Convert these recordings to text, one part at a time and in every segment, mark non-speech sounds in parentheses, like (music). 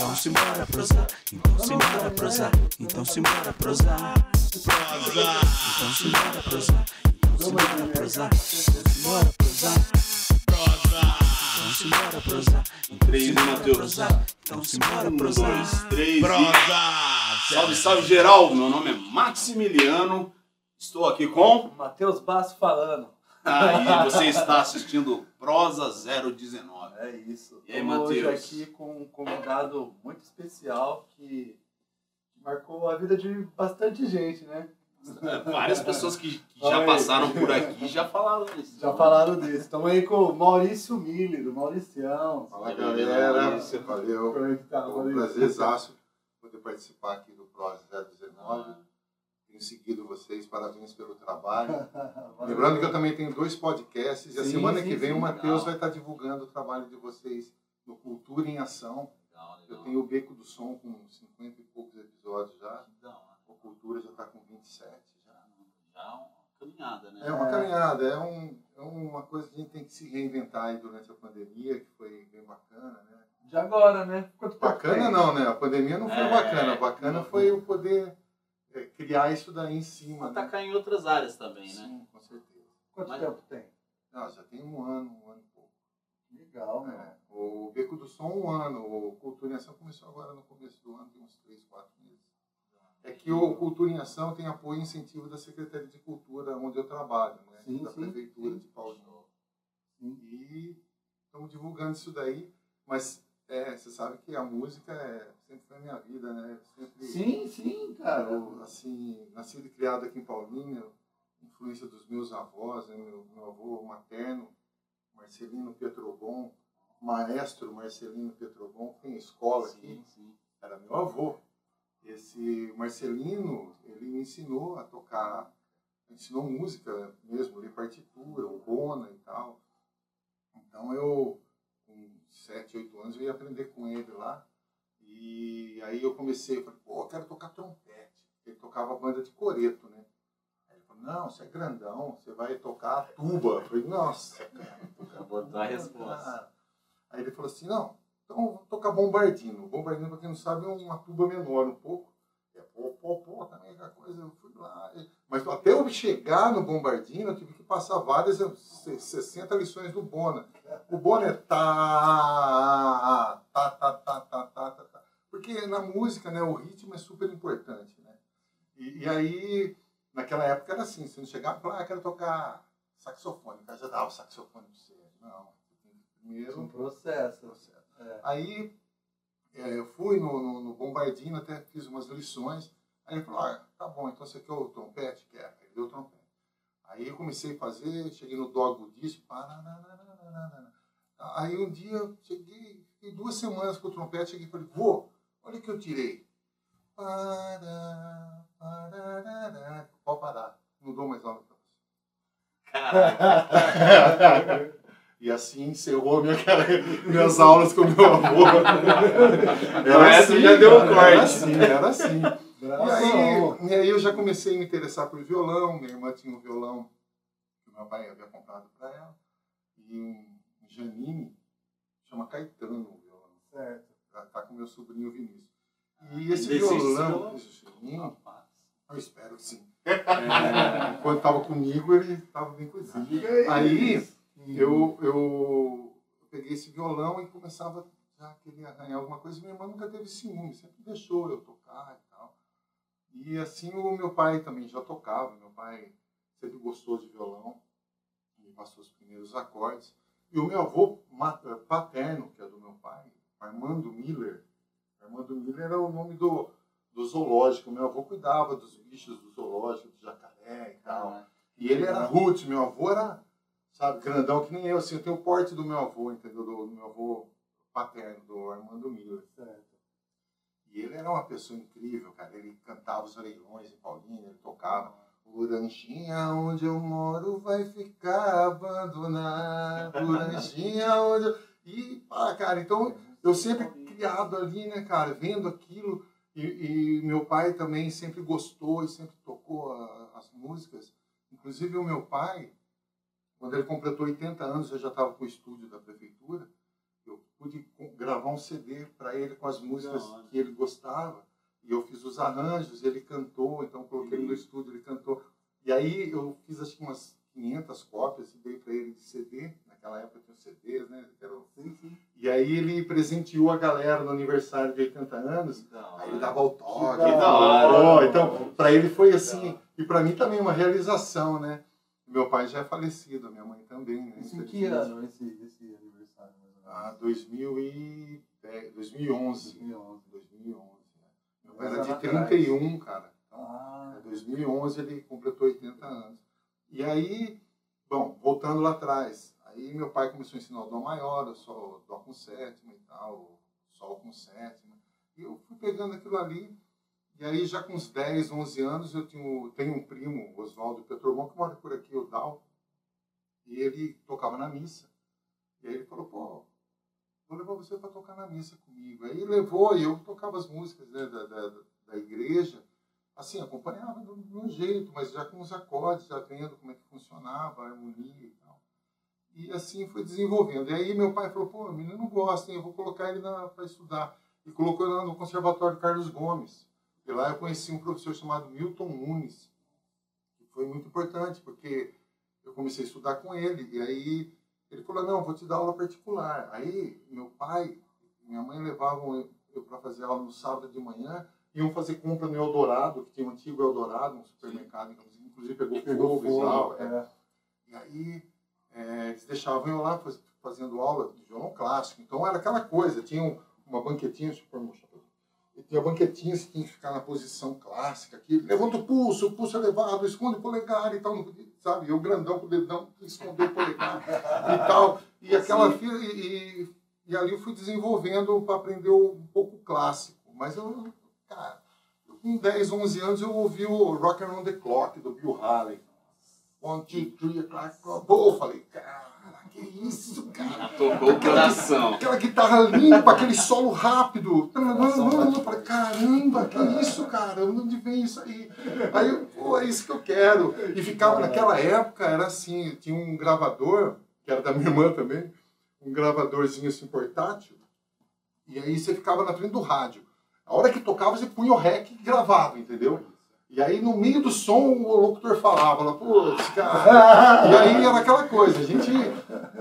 Então se bora prosar, então se bora prosar, então se bora prosar. Então se bora prosar, então se bora prosar, então se bora prosar. Então se bora prosar, então Três, Matheus? prosar, então se bora Um, prosar. dois, três. Prosa! e- Salve, salve geral. Meu nome é Maximiliano. Estou aqui com. Matheus Basso falando. Aí você está assistindo Prosa 019. É isso. E aí, Tô hoje Matheus? aqui com um convidado muito especial que marcou a vida de bastante gente, né? Várias pessoas que, que já passaram por aqui já falaram isso. Já falaram disso. Estamos aí com o Maurício Miller, do Mauricião. Fala galera, Maurício. valeu. Como é que tá, É um Maurício? prazerzaço poder participar aqui do PROS 019. Seguido vocês, parabéns pelo trabalho. (laughs) Lembrando que eu também tenho dois podcasts e a Sim, semana sim, que vem sim, o Matheus legal. vai estar divulgando o trabalho de vocês no Cultura em Ação. Legal, Eu legal. tenho o Beco do Som com 50 e poucos episódios já. A Cultura já está com 27 já. Já é uma caminhada, né? É uma caminhada, é, um, é uma coisa que a gente tem que se reinventar aí durante a pandemia, que foi bem bacana, né? De agora, né? Quanto Bacana não, né? A pandemia não foi É. bacana. Bacana foi o poder criar isso daí em cima. né? Atacar em outras áreas também, né? Sim, com certeza. Quanto Mas- tempo tem? Não, já tem um ano, um ano e pouco. Legal, né? É, o Beco do Som, um ano. O Cultura em Ação começou agora no começo do ano, tem uns três, quatro meses. É que o Cultura em Ação tem apoio e incentivo da Secretaria de Cultura, onde eu trabalho, né? Sim, da sim, Prefeitura sim. de Paulinho. Sim. E estamos divulgando isso daí, mas é, você sabe que a música é, sempre foi a minha vida, né? Sempre, Sim, sim, cara. eu, assim, nascido e criado aqui em Paulínia, influência dos meus avós, né? meu, meu avô materno, Marcelino Petrogon, maestro Marcelino Petrogon, que tem escola aqui, Sim, sim. era meu avô. Esse Marcelino, ele me ensinou a tocar, ensinou música mesmo, ler partitura, o bona e tal. Então eu, 7, 8 anos, eu ia aprender com ele lá. E aí eu comecei, eu falei, pô, eu quero tocar trompete. Ele tocava banda de coreto, né? Aí ele falou, não, você é grandão, você vai tocar tuba. Eu falei, nossa, cara. tocar Vou dar a (laughs) resposta. Cara. Aí ele falou assim, não, então vou tocar bombardino. Bombardino, pra quem não sabe, é uma tuba menor um pouco. É pô, pô, pô, também aquela coisa, eu fui lá. Mas até eu chegar no bombardino, eu tive que passar várias, eh, se- 60 lições do Bona. O Bona é tá, tá, tá, tá, tá, tá, tá, tá. Porque na música, né, o ritmo é super importante, né? E, e aí, naquela época era assim, você não chegava e falava, ah, quero tocar saxofone. O cara já dava o saxofone pra você. Não, primeiro Um processo. processo. É. Aí é, eu fui no, no, no Bombardino, até fiz umas lições. Aí ele falou, ah, tá bom, então você quer o trompete? Quer. Ele deu o trompete. Aí eu comecei a fazer, cheguei no dog budista. pararararararara. Aí um dia eu cheguei, fiquei duas semanas com o trompete, cheguei e falei, vô, olha o que eu tirei. Pode parar, não dou mais aula pra você. (laughs) E assim encerrou minha, minhas aulas com meu avô. Então essa já deu um corte. Era assim, era assim. E Bravo. aí, e aí eu já comecei a me interessar por violão. Minha irmã tinha um violão que meu pai havia comprado para ela. E um Janine, chama Caetano o violão. Certo. Tá, tá com meu sobrinho Vinícius. E esse violão, esse Rapaz. eu espero que sim. É, (laughs) quando estava comigo, ele estava bem cozido. Aí eu, eu peguei esse violão e começava já a querer arranhar alguma coisa. Minha irmã nunca teve ciúme, sempre deixou eu tocar e. E assim o meu pai também já tocava. Meu pai sempre gostou de violão, me passou os primeiros acordes. E o meu avô ma- paterno, que é do meu pai, Armando Miller. Armando Miller era o nome do, do zoológico. Meu avô cuidava dos bichos do zoológico, do jacaré e tal. E ele era roots, meu avô era, sabe, grandão que nem eu, assim, eu tenho o porte do meu avô, entendeu? Do, do meu avô paterno, do Armando Miller. Certo. E ele era uma pessoa incrível, cara. Ele cantava os leilões em Paulínia, ele tocava. O ranchinha onde eu moro vai ficar abandonado. O ranchinha onde eu... E, pá, cara, então eu sempre criado ali, né, cara, vendo aquilo. E, e meu pai também sempre gostou e sempre tocou a- as músicas. Inclusive o meu pai, quando ele completou 80 anos, eu já estava com o estúdio da prefeitura. Pude gravar um CD para ele com as músicas que ele gostava. E eu fiz os arranjos, ele cantou, então coloquei ele no estúdio, ele cantou. E aí eu fiz acho que umas 500 cópias e dei para ele de CD. Naquela época tinha CDs, né? que eram- E aí ele presenteou a galera no aniversário de 80 anos. Aí ele dava o toque. Que da hora. Então, para ele foi assim. E para mim também uma realização, né? Meu pai já é falecido, minha mãe também. Né? Isso em que ano esse, esse? Ah, 2010, 2011. 2011. 2011. né? Meu pai Dez era de anos atrás. 31, cara. Então, Ah, em 2011 ele completou 80 anos. E aí, bom, voltando lá atrás, aí meu pai começou a ensinar o Dó maior, o Sol, Dó com sétima e tal, Sol com sétima. E eu fui pegando aquilo ali. E aí, já com uns 10, 11 anos, eu tenho, tenho um primo, o Oswaldo Petrobon, que mora por aqui, o Dal. E ele tocava na missa. E aí ele falou, pô, vou levar você para tocar na missa comigo. Aí levou, e eu tocava as músicas né, da, da, da igreja assim, acompanhava do meu jeito, mas já com os acordes, já vendo como é que funcionava, a harmonia e tal. E assim foi desenvolvendo. E aí meu pai falou, pô, o menino gosta, hein? eu vou colocar ele para estudar. E colocou ele no Conservatório Carlos Gomes. E lá eu conheci um professor chamado Milton Nunes, que foi muito importante, porque eu comecei a estudar com ele, e aí ele falou, não, vou te dar aula particular. Aí meu pai, minha mãe levavam eu para fazer aula no sábado de manhã, iam fazer compra no Eldorado, que tinha um antigo Eldorado, um supermercado, inclusive pegou, pegou fogo, e tal. é. é. E aí é, eles deixavam eu lá faz- fazendo aula de violão clássico. Então era aquela coisa, tinha um- uma banquetinha, deixa eu pôr meu chapéu. E tinha banquetinha, você tinha que ficar na posição clássica aqui. Levanta o pulso, o pulso elevado, esconde o polegar e tal. Sabe? Eu grandão com o dedão, esconder o polegar e tal. E aquela fila, e, e, e ali eu fui desenvolvendo para aprender um pouco clássico. Mas eu, cara, com 10, 11 anos eu ouvi o Rock Around the Clock do Bill Haley. One, two, three, o'clock. Pô, falei, cara, isso, cara? Tocou o coração. Aquela guitarra limpa, aquele solo rápido. (laughs) Eu falei, caramba, que isso, cara? Onde vem isso aí? Aí, eu, pô, é isso que eu quero. E ficava, naquela época, era assim, tinha um gravador, que era da minha irmã também, um gravadorzinho assim portátil, e aí você ficava na frente do rádio. A hora que tocava, você punha o rec e gravava, entendeu? E aí, no meio do som, o locutor falava, lá, putz, cara. (laughs) E aí era aquela coisa, a gente.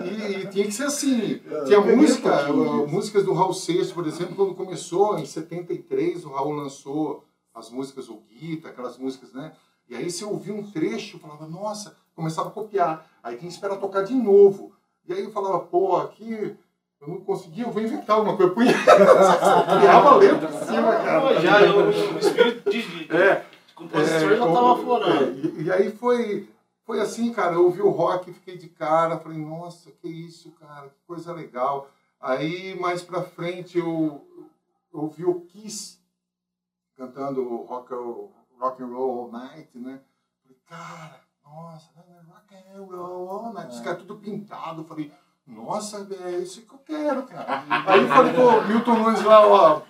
E, e tinha que ser assim. Tinha peguei um música, músicas do Raul Seixas, por exemplo, quando começou, em 73, o Raul lançou as músicas, o Guita, aquelas músicas, né? E aí você ouvia um trecho, falava, nossa, começava a copiar. Aí tinha que esperar tocar de novo. E aí eu falava, pô, aqui eu não conseguia, eu vou inventar alguma coisa. Eu punha, (laughs) criava letra por cima, cara. Já, eu- o espírito de, de, É, de compositor já o- tava é, aflorando. e, e aí foi, foi assim, cara, eu ouvi o rock, fiquei de cara, falei, nossa, que isso, cara, que coisa legal. Aí, mais pra frente, eu, ouvi o Kiss cantando rock, rock and Roll All Night, né? Falei, cara, nossa, rock and roll all night. Os caras tudo pintado, falei, nossa, é isso que eu quero, cara. Aí eu falei, pô, Milton Nunes lá, ó,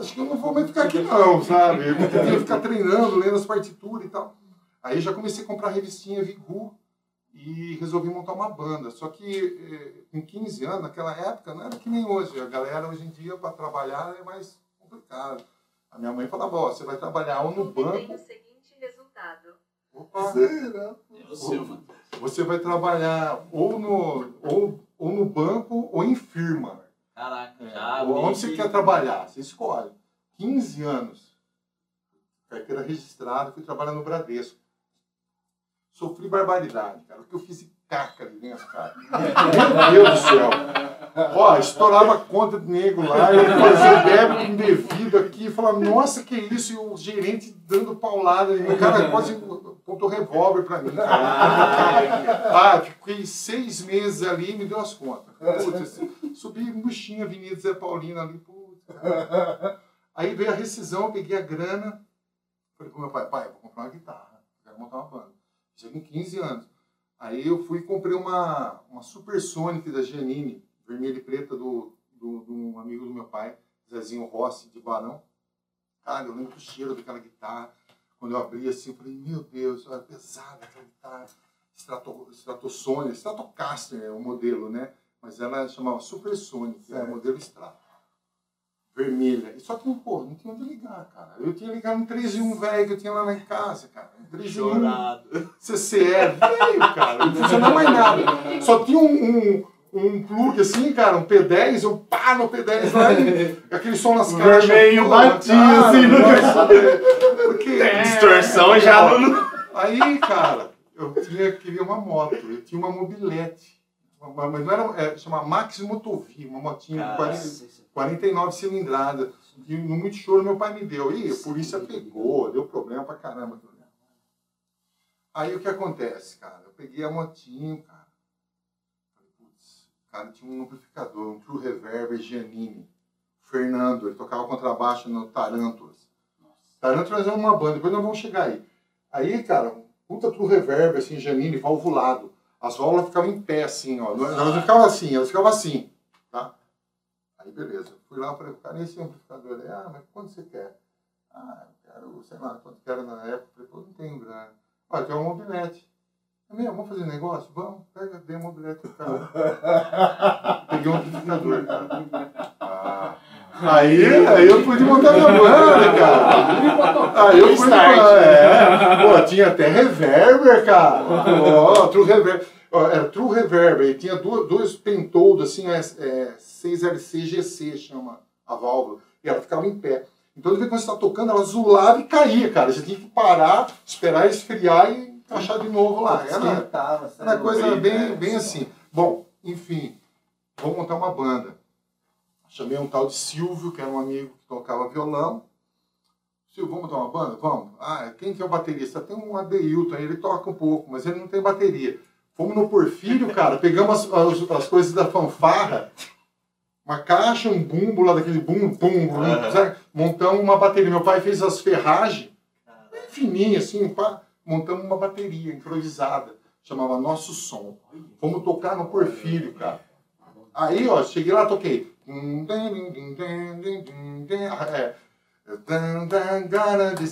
acho que eu não vou mais ficar aqui não, sabe? Eu tinha que ficar treinando, lendo as partituras e tal. Aí já comecei a comprar a revistinha Vigu e resolvi montar uma banda. Só que eh, com 15 anos, naquela época, não era que nem hoje. A galera hoje em dia, para trabalhar, é mais complicado. A minha mãe falava, ó, você vai trabalhar ou no banco... o seguinte resultado. Opa, Será? É mano. você vai trabalhar ou no, ou, ou no banco ou em firma. Caraca, já. Ou meio onde você que- quer trabalhar? Você escolhe. 15 anos. Carteira registrada, fui trabalhar no Bradesco. Sofri barbaridade, cara. O que eu fiz de caca ali dentro, cara. Meu Deus do céu. Ó, estourava a conta do nego lá, eu fazia débito indevido aqui, falava, nossa, que isso? E o gerente dando paulada, e o cara quase apontou revólver pra mim. Cara. Ah, fiquei seis meses ali e me deu as contas. Putz, subi murchinha, Avenida Zé Paulino ali, putz. cara. Aí veio a rescisão, eu peguei a grana, falei pro meu pai, pai, eu vou comprar uma guitarra, quero montar uma banda. Já com 15 anos. Aí eu fui e comprei uma, uma Supersonic da Giannini, vermelha e preta, do, do, de um amigo do meu pai, Zezinho Rossi, de Barão. Cara, eu lembro do cheiro daquela guitarra. Quando eu abri assim, eu falei, meu Deus, era pesada aquela guitarra. Strato, Stratocaster é o modelo, né? mas ela chamava Supersonic, era Certo. modelo Strato. Vermelha. E só que, pô, não tinha onde ligar, cara. Eu tinha ligado no 3 em 1 velho que eu tinha lá em casa, cara. Um 3 em 1 Chorado. CCE, velho, cara. Não funcionava mais nada. Só tinha um, um, um plug assim, cara, um P10, eu pá no P10 lá e aquele som nas caixas. vermelho batia, cara, assim, no- nossa, Porque, Distorção já no. Aí, cara, eu tinha, queria uma moto, eu tinha uma mobilete. Mas não era, é, chama Max Motovi, uma motinha de 40 49 cilindrada. E no muito choro meu pai me deu. E a polícia pegou, deu problema pra caramba. Aí o que acontece, cara? Eu peguei a motinho, cara. Falei, putz, o cara tinha um amplificador, um True Reverb Giannini. Fernando, ele tocava contrabaixo no Tarantulas. Tarantulas é uma banda, depois nós vamos chegar aí. Aí, cara, um puta True Reverb, assim, Giannini, valvulado. As válvulas ficavam em pé, assim, ó. Elas não ficavam assim, elas ficavam assim, tá? Aí, beleza. Fui lá, falei, cara, esse amplificador ah, mas quanto você quer? Ah, eu quero, sei lá, quanto quero na época. Falei, pô, não tenho grana. Olha, tem uma mobilete. É mesmo, vamos fazer negócio? Vamos, pega, dê a mobilete pro cara. (laughs) Peguei um amplificador, cara. Ah. Aí, aí eu pude montar minha banda, cara. Aí eu fui é, Pô, tinha até reverber, cara. Ó, true reverb. Ó, Era true reverb. E tinha duas, dois pentoldos, assim, é, é, 6LC GC, chama a válvula. E ela ficava em pé. Então, de vez em quando você tá tocando, ela zulava e caía, cara. Você tinha que parar, esperar esfriar e encaixar de novo lá. Era, era coisa bem, bem, né? bem assim. Bom, enfim, vou montar uma banda. Chamei um tal de Silvio, que era um amigo que tocava violão. Silvio, vamos montar uma banda? Vamos. Ah, quem que é o baterista? Tem um Adeilton, ele toca um pouco, mas ele não tem bateria. Fomos no Porfírio, (laughs) cara, pegamos as, as, as coisas da fanfarra, uma caixa, um bumbo lá daquele bum, bum, bum, sabe? montamos uma bateria. Meu pai fez as ferragens, bem fininha assim, pá, montamos uma bateria improvisada, chamava Nosso Som. Fomos tocar no Porfírio, cara. Aí, ó, cheguei lá, toquei.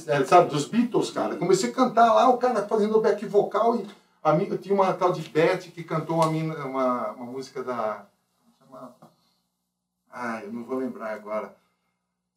É, é, sabe, dos Beatles, cara. Comecei a cantar lá, o cara fazendo back vocal e a minha, tinha uma tal de Beth que cantou uma, uma, uma música da. Chama, ai, eu não vou lembrar agora.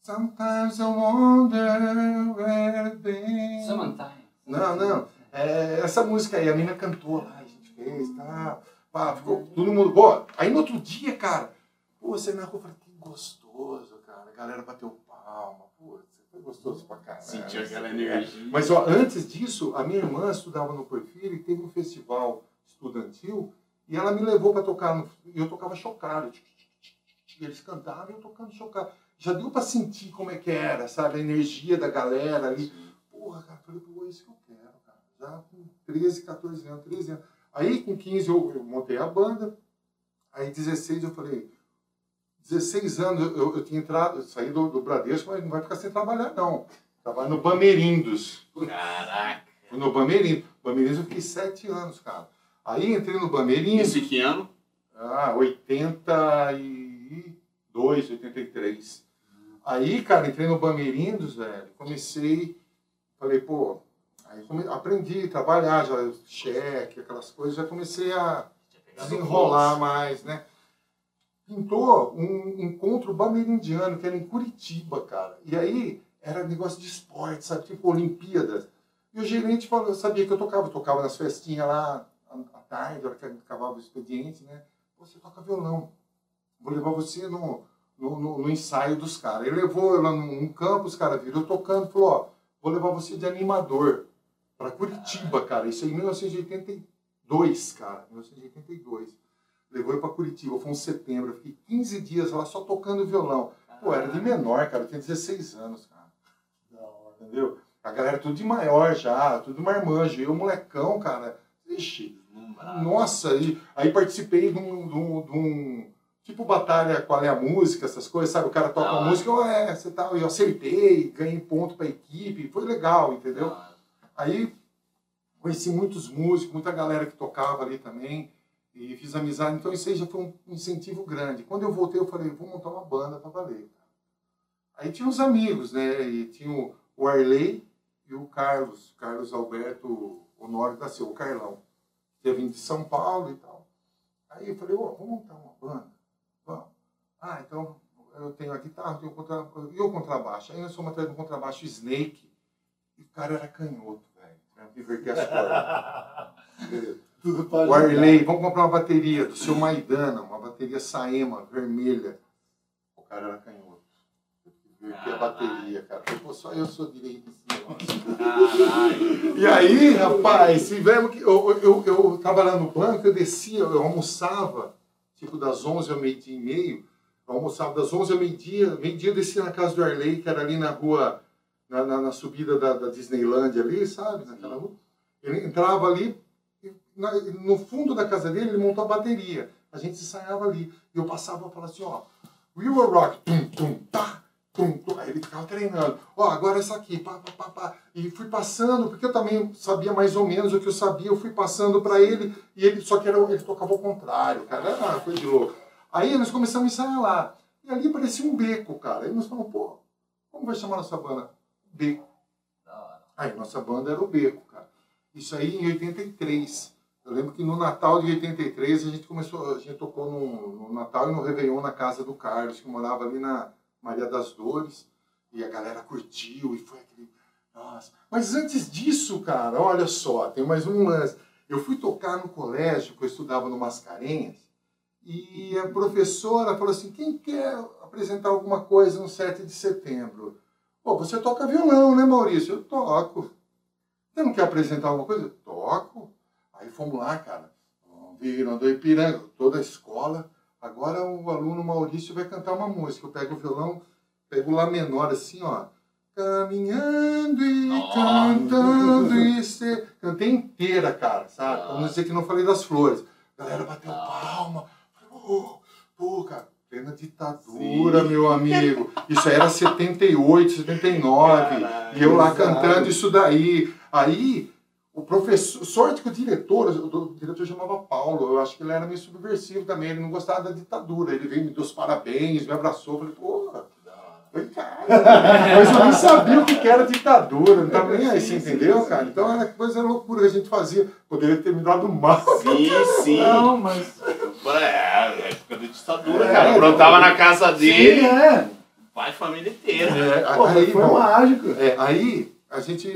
Sometimes I wonder where been. Samantha. Não, não. É, essa música aí, a mina cantou lá, a gente fez, tá? Pá, ficou todo mundo. Pô, aí no outro dia, cara, pô, você na rua, eu falei, que gostoso, cara. A galera bateu palma, pô, foi gostoso pra caralho. Sentiu aquela energia. Mas ó, antes disso, a minha irmã estudava no Porfírio e teve um festival estudantil e ela me levou para tocar no, e eu tocava chocalho. E eles cantavam e eu tocando chocalho. Já deu para sentir como é que era, sabe? A energia da galera ali. Porra, cara, falei, pô, é isso que eu quero, cara. Já com 13, 14 anos, 13 anos. Aí com 15 eu, eu montei a banda. Aí 16 eu falei, 16 anos eu, eu, tinha entrado, eu saí do, do Bradesco, mas não vai ficar sem trabalhar, não. Trabalho no Bamerindos. Caraca. No Bamerindos. Bamerindos eu fiquei 7 anos, cara. Aí entrei no Bamerindos. Isso em que ano? Ah, 82, 83. Aí, cara, entrei no Bamerindos, velho. Comecei, falei, pô, aí come- aprendi a trabalhar, já cheque, aquelas coisas, já comecei a desenrolar mais, né? Pintou um encontro bamerindiano, que era em Curitiba, cara. E aí era negócio de esporte, sabe? Tipo Olimpíadas. E o gerente falou, sabia que eu tocava, eu tocava nas festinhas lá à tarde, hora que acabava o expediente, né? Você toca violão. Vou levar você no, no, no- no ensaio dos caras. Ele levou lá num, campo, os caras viram eu tocando, falou, ó, vou levar você de animador para Curitiba, cara. Isso em 1982, cara. 1982. Levou eu para Curitiba, foi um setembro. Eu fiquei 15 dias lá só tocando violão. Pô, era de menor, cara. Eu tinha 16 anos, cara. Da hora. Entendeu? A galera tudo de maior já, tudo marmanjo. Eu, molecão, cara. Ixi, nossa, aí, aí participei de um, de, um, de um- Tipo batalha qual é a música, essas coisas, sabe? O cara toca hora. música, eu, é, você tá, eu acertei, ganhei ponto pra equipe, foi legal, entendeu? Aí conheci muitos músicos, muita galera que tocava ali também, e fiz amizade, então isso aí já foi um incentivo grande. Quando eu voltei, eu falei, vou montar uma banda pra valer. Aí tinha uns amigos, né? E tinha o- o Arley e o Carlos, Carlos Alberto Honório da Silva, o Carlão. Que ia vir de São Paulo e tal. Aí eu falei, vamos montar uma banda? Vamos. Ah, então eu tenho a guitarra, tenho o contra... e o contrabaixo. Aí nós fomos atrás do contrabaixo Snake, e o cara era canhoto, velho. Pra inverter as cordas. Tudo pode O Arley, vamos comprar uma bateria do seu Maidana, uma bateria Saema, vermelha. O cara era canhoto. Eu inverti a bateria, cara. Eu falei, pô, só eu sou direito esse negócio. Caralho. E aí, rapaz, tivemos que. Eu, eu, eu trabalhando no banco, eu descia, eu almoçava, tipo das 11 ao meio-dia e meio. Eu almoçava das 11 ao meio-dia. Meio-dia eu descia na casa do Arley, que era ali na rua, na, na, na subida da, da Disneyland ali, sabe? Naquela rua. Ele entrava ali, no fundo da casa dele, ele montou a bateria. A gente ensaiava ali. E eu passava e falava assim, ó, We Will Rock, tum, tum, tá, tum, tum. Aí ele ficava treinando. Ó, agora essa aqui, pá, pá, pá, pá. E fui passando, porque eu também sabia mais ou menos o que eu sabia, eu fui passando para ele, e ele, só que era, ele tocava ao contrário, cara, era coisa de louco. Aí nós começamos a ensaiar lá. E ali parecia um beco, cara. Aí nós falamos, pô, como vai chamar nossa banda? Beco. Aí nossa banda era o Beco, cara. Isso aí em 83. Eu lembro que no Natal de 83 a gente começou, a gente tocou no, no Natal e no Réveillon na casa do Carlos, que morava ali na Maria das Dores. E a galera curtiu e foi aquele. Nossa. Mas antes disso, cara, olha só, tem mais um lance. Eu fui tocar no colégio, que eu estudava no Mascarenhas, e a professora falou assim: quem quer apresentar alguma coisa no 7 de setembro? Pô, você toca violão, né, Maurício? Eu toco. Você não quer apresentar alguma coisa? Toco. Fomos lá, cara. Viram do Ipiranga, toda a escola. Agora o aluno Maurício vai cantar uma música. Eu pego o violão, pego o Lá menor assim, ó. Caminhando e Nossa. cantando e se... Cantei inteira, cara, sabe? Pra não dizer que não falei das flores. A galera bateu palma. Falei, Pô, pô, cara, plena ditadura, Sim. meu amigo. Isso era 78, 79. Caralho, e eu lá exato. cantando isso daí. Aí, o professor, sorte que o diretor, o diretor chamava Paulo, eu acho que ele era meio subversivo também, ele não gostava da ditadura. Ele veio me deu os parabéns, me abraçou, falei, pô, falei, cara, (laughs) mas eu nem sabia o que era ditadura, não tava nem aí, você entendeu, sim. cara? Então era coisa loucura que a gente fazia. Poderia ter me dado mal. Sim, sim. Não, mas. É, época da ditadura, É, cara. é, Aprontava na casa dele, Sim, é. vai família inteira. É, Pô, aí, foi bom, mágico. É, aí a gente,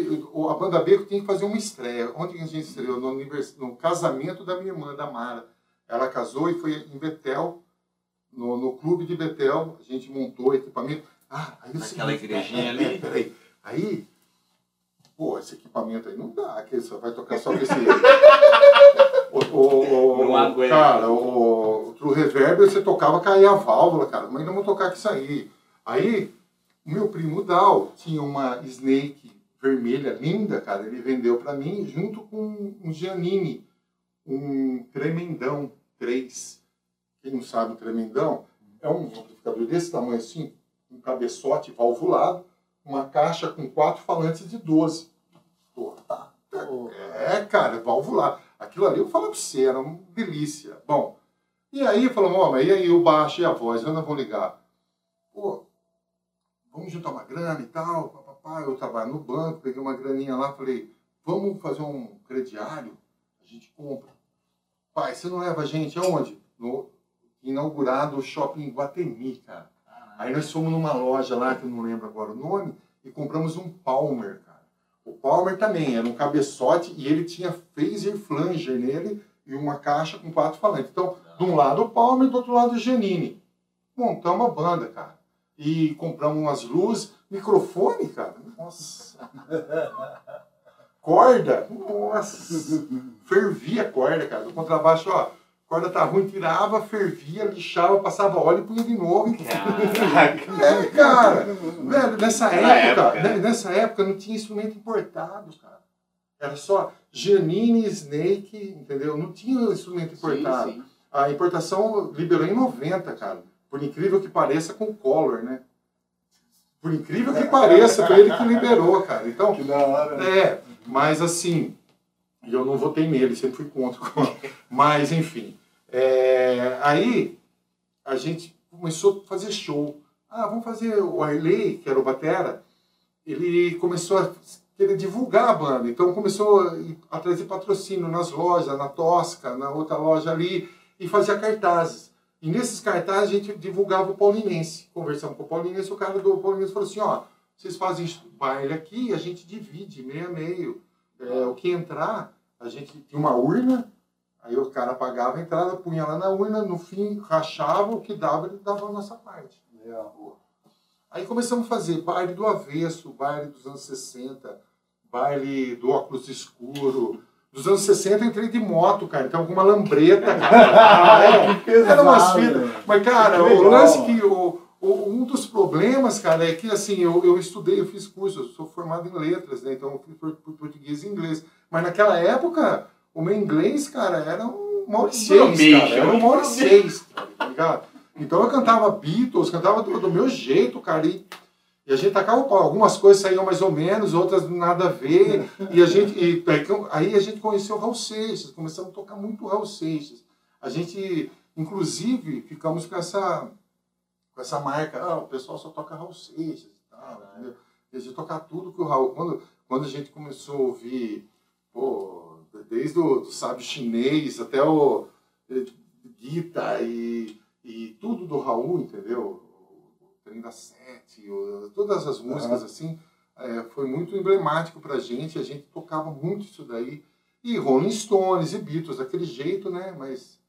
a banda Beco tinha que fazer uma estreia. Onde a gente estreou? No, no casamento da minha irmã, da Mara. Ela casou e foi em Betel, no, no clube de Betel. A gente montou equipamento. Ah, aí Naquela seguinte, igrejinha (laughs) é, ali? Peraí. Aí, pô, esse equipamento aí não dá, que só vai tocar só com esse. (laughs) o, o, o, Não cara, o, o Reverb você tocava, caía a válvula, cara. Mas ainda vamos tocar com isso aí. Aí, o meu primo Dal tinha uma Snake vermelha linda, cara. Ele vendeu pra mim junto com um Giannini, um Tremendão 3. Quem não sabe o Tremendão é um amplificador desse tamanho assim, um cabeçote valvulado, uma caixa com quatro falantes de 12. Pô, tá. É, cara, valvular. Aquilo ali eu falo pra você, era uma delícia. Bom, e aí falamos, ó, mas e aí o baixo e a voz, onde nós vamos ligar? Pô, vamos juntar uma grana e tal, papapá. Eu trabalho no banco, peguei uma graninha lá, falei, vamos fazer um crediário? A gente compra. Pai, você não leva a gente aonde? No inaugurado shopping Guatemi, cara. Aí nós fomos numa loja lá, que eu não lembro agora o nome, e compramos um Palmer, cara. O Palmer também era um cabeçote e ele tinha phaser flanger nele e uma caixa com quatro falantes. Então, de um lado o Palmer, do outro lado o Janine. Montamos a banda, cara. E compramos umas luzes, microfone, cara. Nossa. Corda, nossa. Fervia a corda, cara. Do contrabaixo, ó. Corda tá ruim, tirava, fervia, lixava, passava óleo e punha de novo. Caraca. É, cara. Velho, nessa época, época, né, nessa época não tinha instrumento importado, cara. Era só Janine, Snake, entendeu? Não tinha instrumento importado. Sim, sim. A importação liberou em 90, cara. Por incrível que pareça, com o Collor, né? Por incrível que pareça, foi ele que liberou, cara. Então, Que da hora. né? é, mas assim, eu não votei nele, sempre fui contra. (laughs) mas, enfim. É, aí, a gente começou a fazer show. Ah, vamos fazer o Arley, que era o Batera, ele começou a querer divulgar a banda. Então, começou a de patrocínio nas lojas, na Tosca, na outra loja ali. e fazia cartazes. E nesses cartazes a gente divulgava o Paulinense. Conversamos com o Paulinense, o cara do Paulinense falou assim, ó, vocês fazem baile aqui, a gente divide meio a meio. É, o que entrar, a gente tinha uma urna, aí o cara pagava a entrada, punha lá na urna, no fim rachava, o que dava, ele dava a nossa parte. Legal. Aí começamos a fazer baile do avesso, baile dos anos 60, baile do óculos escuro. Dos anos 60 eu entrei de moto, cara, então com uma lambreta, (laughs) cara. Era, Que pesado, era umas fitas. Mas, cara, Que o lance que. O, o- um dos problemas, cara, é que assim, eu, eu estudei, eu fiz curso, eu sou formado em letras, né? Então eu por português e inglês. Mas naquela época, o meu inglês, cara, era um mauriciês, Promexa, cara. Era um mauriciês, cara, tá ligado? Então eu cantava Beatles, cantava do, do meu jeito, cara. E, e a gente tacava o pau. Algumas coisas saíam mais ou menos, outras nada a ver. E a gente, e, aí a gente conheceu o Raul Seixas, começamos a tocar muito Raul Seixas. A gente, inclusive, ficamos com essa, com essa marca, ah, o pessoal só toca Raul Seixas e tal, entendeu? E a gente tocar tudo que o Raul. Quando, quando a gente começou a ouvir, pô, desde o do sábio chinês até o eh, Gita e, e tudo do Raul, entendeu? O Trem da Sete, o- todas as músicas assim, eh, foi muito emblemático pra gente, a gente tocava muito isso daí. E Rolling Stones e Beatles, daquele jeito, né? Mas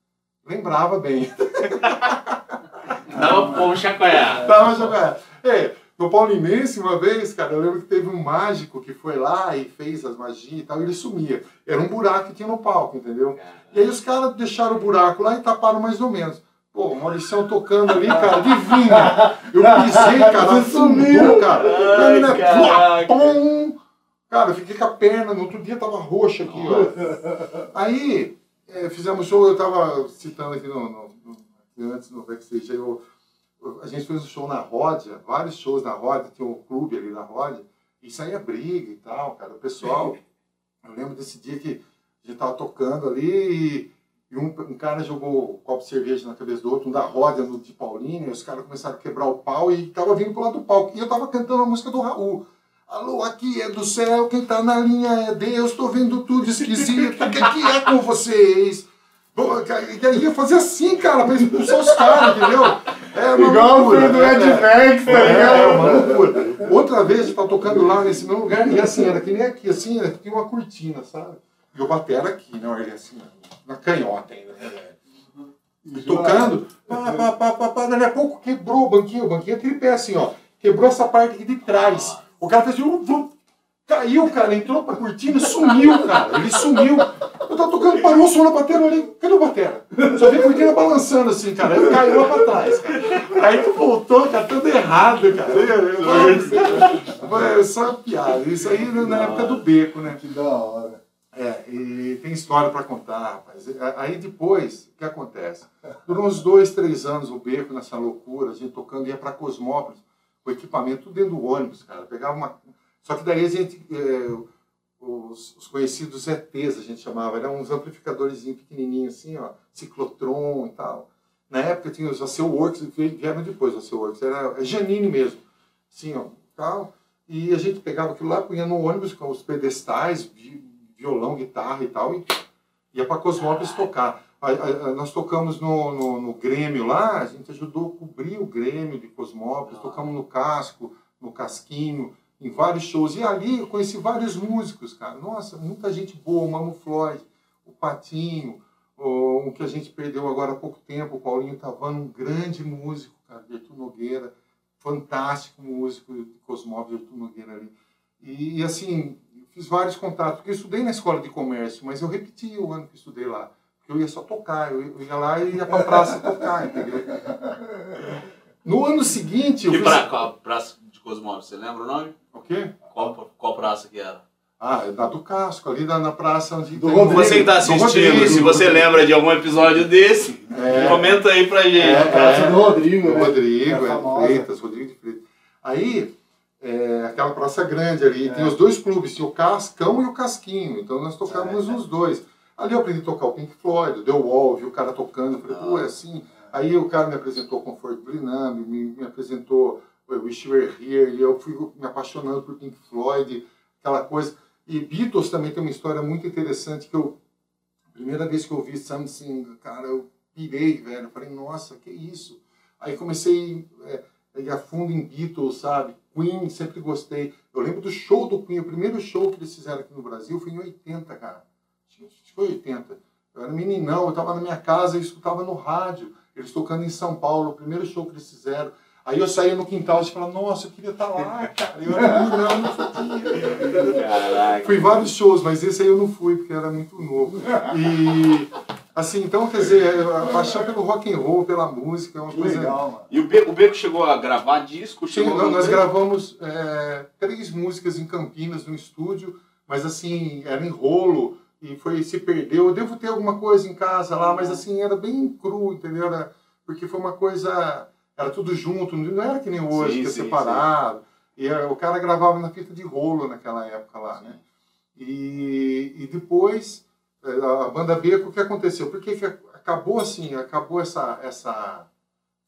lembrava bem. (laughs) Dava um chacoalhar. (laughs) Tava jogando. É, no Paulinense, uma vez, cara, eu lembro que teve um mágico que foi lá e fez as magias e tal, e ele sumia. Era um buraco que tinha no palco, entendeu? E aí os caras deixaram o buraco lá e taparam mais ou menos. Pô, o Mauricião tocando ali, cara, adivinha? Eu pisei, (laughs) cara, sumiu. cara. Ai, A menina, caraca. pum! Cara, eu fiquei com a perna, no outro dia tava roxa aqui, ó. Aí, é, fizemos show, eu tava citando aqui no, no- no- antes no backstage, aí eu, eu- a gente fez um show na Ródia, vários shows na Ródia, tinha um clube ali na Ródia, e saía briga e tal, cara. O pessoal, (laughs) eu lembro desse dia que a gente tava tocando ali e, e um, um cara jogou um copo de cerveja na cabeça do outro, um da Ródia, no de Paulinho, e os caras começaram a quebrar o pau e tava vindo pro lado do palco. E eu tava cantando a música do Raul. Alô, aqui é do céu, quem tá na linha é Deus, tô vendo tudo esquisito, o que, que é com vocês? E aí ia fazer assim, cara, pra expulsar os caras, entendeu? É uma Igual o loucura, filho do é, Ed é. Vex, tá É, é ligado? uma loucura. Outra vez a gente tá tocando lá nesse mesmo lugar e assim, era que nem aqui, assim, era, tinha uma cortina, sabe? E o batera aqui, não, ele assim, na canhota ainda, né? E tocando, pá, pá, pá, pá, pá, dali a pouco quebrou o banquinho, o banquinho é tripé assim, ó. Quebrou essa parte aqui de trás. O cara fez um. vum, Caiu, cara, entrou pra cortina e sumiu, cara. Ele sumiu. Eu tava tocando, parou o som na batera, eu olhei, cadê o batera? Só vi a cortina balançando assim, cara. Ele caiu lá pra trás, cara. Aí tu voltou, cara, tudo errado, cara. Foi só uma piada. Isso aí na época do beco, né? Que da hora. É, e tem história para contar, rapaz. Aí depois, o que acontece? Durou uns dois, três anos o beco nessa loucura, a gente tocando, ia para Cosmópolis, com equipamento tudo dentro do ônibus, cara. Pegava uma. Só que daí a gente. é, os, os conhecidos ETs, a gente chamava, eram uns amplificadores pequenininhos assim, ó, ciclotron e tal. Na época tinha os ACU Works, vieram depois os ACU Works, era é Janine mesmo, assim, ó, tal. E a gente pegava aquilo lá, punha no ônibus com os pedestais, violão, guitarra e tal, e ia para Cosmópolis tocar. A- a- a- nós tocamos no, no, no Grêmio lá, a gente ajudou a cobrir o Grêmio de Cosmópolis, tocamos no Casco, no Casquinho, em vários shows. E ali eu conheci vários músicos, cara. Nossa, muita gente boa, o Mamo Floyd, o Patinho, o, um que a gente perdeu agora há pouco tempo, o Paulinho Tavano, um grande músico, cara, de Arthur Nogueira, fantástico músico de Cosmópolis, Arthur Nogueira ali. E, e, assim, fiz vários contatos, porque eu estudei na escola de comércio, mas eu repeti o ano que estudei lá. Porque eu ia só tocar, eu eu ia lá e ia pra praça tocar, entendeu? (laughs) No ano seguinte, eu Que fiz... pra, qual praça de Cosmópolis, você lembra o nome? O quê? Qual, qual praça que era? Ah, é da do Casco, ali na, na praça onde Do tem-. Você que tá Do assistindo, Rodrigo, se você Rodrigo. lembra de algum episódio desse, É. comenta aí pra gente. É, Praça do Rodrigo, O né? Rodrigo, É é. Freitas, Rodrigo de Freitas. Aí, é, aquela praça grande ali, É. tem os dois clubes, tinha o Cascão e o Casquinho, então nós tocamos É. nos dois. Ali eu aprendi a tocar o Pink Floyd, o The Wall, vi o cara tocando, eu falei, pô, é assim. Aí o cara me apresentou Comfort Blinam, me, me apresentou o Wish You Were Here, e eu fui me apaixonando por Pink Floyd, aquela coisa. E Beatles também tem uma história muito interessante que eu, primeira vez que eu ouvi Something, cara, eu pirei, velho. Eu falei, nossa, que isso? Aí comecei é, a ir a fundo em Beatles, sabe? Queen, sempre gostei. Eu lembro do show do Queen, o primeiro show que eles fizeram aqui no Brasil foi em 80, cara. Foi 80. Eu era meninão, eu estava na minha casa e escutava no rádio. Eles tocando em São Paulo, o primeiro show que eles fizeram. Aí eu saía no quintal e falava, nossa, eu queria estar lá, cara. Eu era meninão, não podia. Caraca. Fui vários shows, mas esse aí eu não fui, porque era muito novo. E, assim, então, quer dizer, a paixão pelo rock and roll, pela música, é uma coisa... legal, mano. E o Beco, o Beco chegou a gravar disco? Sim, Chegou não, nós gravamos é, três músicas em Campinas, no estúdio, mas assim, era em rolo e foi se perdeu. Eu devo ter alguma coisa em casa lá, mas assim, era bem cru, entendeu? Era, porque foi uma coisa, era tudo junto, não era que nem hoje, Sim, que é sim, separado. E é, o cara gravava na fita de rolo naquela época lá, né? E, e depois, é, a banda Beco, o que aconteceu? Por que que acabou assim, acabou essa, essa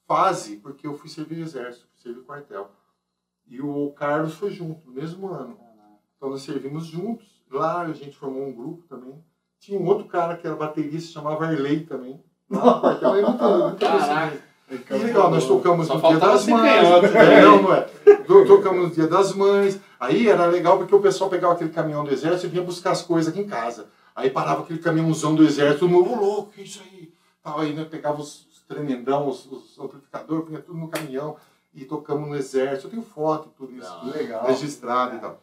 fase, porque eu fui servir exército, fui servir quartel. E o Carlos foi junto, no mesmo ano. Então nós servimos juntos. Lá a gente formou um grupo também. Tinha um outro cara que era baterista, chamava Arley também. Lá no quartel. É muito, muito Caraca. E legal, nós tocamos Só no Dia das Mães. canhoto, É, não, não é. To- Tocamos no Dia das Mães. Aí era legal porque o pessoal pegava aquele caminhão do exército e vinha buscar as coisas aqui em casa. Aí parava aquele caminhãozão do exército, todo mundo, louco, que é isso aí? Tal, aí né, pegava os, os tremendão, os, os amplificadores, punha tudo no caminhão e tocamos no exército. Eu tenho foto, tudo isso Não, Que legal. registrado e tal.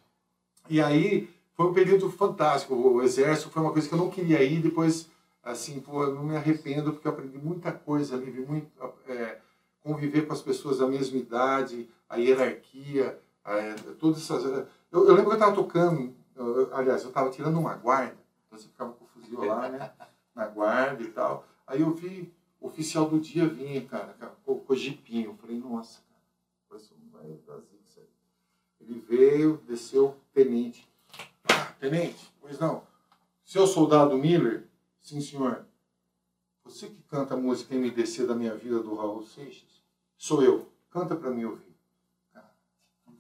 E aí foi um período fantástico. O exército foi uma coisa que eu não queria ir. Depois, assim, pô, eu não me arrependo porque eu aprendi muita coisa ali, muito é, conviver com as pessoas da mesma idade, a hierarquia, é, todas essas. Eu, eu lembro que eu estava tocando, eu- aliás, eu estava tirando uma guarda, você ficava com o fuzil lá, né? (laughs) Na guarda e tal. Aí eu vi o oficial do dia vinha, cara, com, o jipinho. Eu falei, nossa, cara, isso não vai isso aí. Ele veio, desceu, tenente. Ah, tenente, pois não. Seu soldado Miller? Sim, senhor. Você que canta a música MDC da minha vida do Raul Seixas? Sou eu. Canta pra mim ouvir.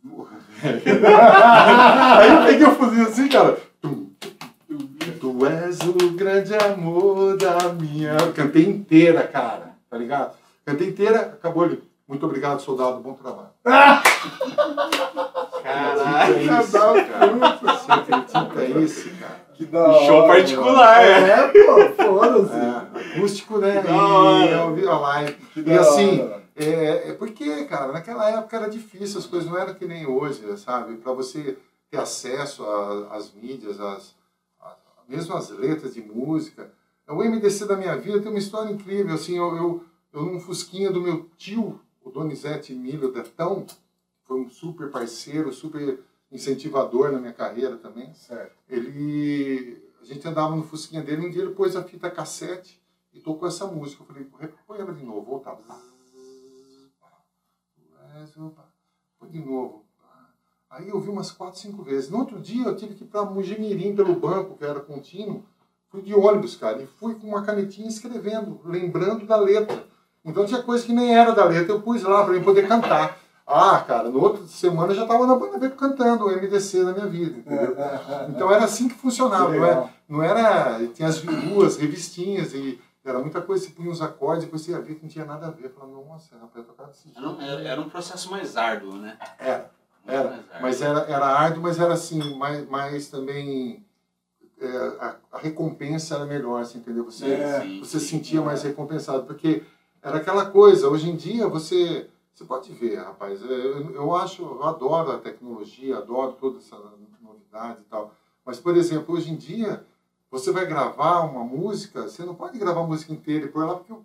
Porra, (laughs) velho. (laughs) Aí eu peguei o fuzil assim, cara. Tu és o grande amor da minha. Eu cantei inteira, cara. Tá ligado? Cantei inteira, acabou ali. Muito obrigado, soldado. Bom trabalho. (laughs) Caraca. Acredita isso, cara? Você acredita isso, cara? Que da hora. Show particular, mano. É, pô, foda-se. É, acústico, né? Que da hora. E eu vi a live. Que E da assim, hora. é, é porque, cara, naquela época era difícil, as coisas não eram que nem hoje, sabe? Para você ter acesso às mídias, às, mesmo as letras de música. O MDC da minha vida tem uma história incrível, assim, eu, eu, eu num fusquinha do meu tio, o Donizete Emílio Detão, foi um super parceiro, super incentivador na minha carreira também Certo. ele a gente andava no fusquinha dele um dia ele pôs a fita cassete e tocou essa música eu falei põe ela de novo voltava põe de novo aí eu vi umas quatro cinco vezes no outro dia eu tive que ir para Mujimirim pelo banco que era contínuo fui de ônibus cara e fui com uma canetinha escrevendo lembrando da letra então tinha coisa que nem era da letra eu pus lá para eu poder cantar ah, cara, no outro semana eu já estava na banda Beco cantando o MDC na minha vida, entendeu? Então era assim que funcionava, Que não era, não era. Tinha as duas revistinhas e era muita coisa, você punha uns acordes, depois você ia ver que não tinha nada a ver. Falava, nossa, rapaz, eu tocava desse Era um, jeito. era- era um processo mais árduo, né? Era, era. Mas era, era árduo, mas era assim, mais, mais também. é, a, a recompensa era melhor, assim, entendeu? Você, É, Sim, você se sim. sentia mais recompensado, porque era aquela coisa, hoje em dia você, você pode ver, rapaz, eu, eu acho, eu adoro a tecnologia, adoro toda essa novidade e tal, mas, por exemplo, hoje em dia, você vai gravar uma música, você não pode gravar a música inteira e pôr lá, porque o,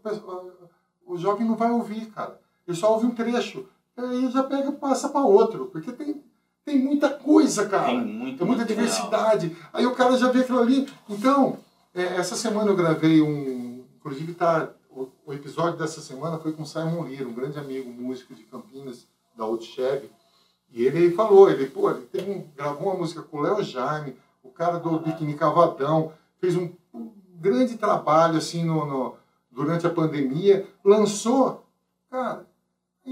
o jovem não vai ouvir, cara. Ele só ouve um trecho, aí já pega e passa para outro, porque tem, tem muita coisa, cara. Tem muito Tem muita diversidade. Aí o cara já vê aquilo ali. Então, é, essa semana eu gravei um. Inclusive, tá, o, o episódio dessa semana foi com o Simon Lira, um grande amigo músico de Campinas, da Old Chevy. E ele falou, ele, pô, ele teve um- gravou uma música com o Léo Jaime, o cara do Biquíni Cavadão, fez um, um grande trabalho assim no, no- durante a pandemia, lançou, cara,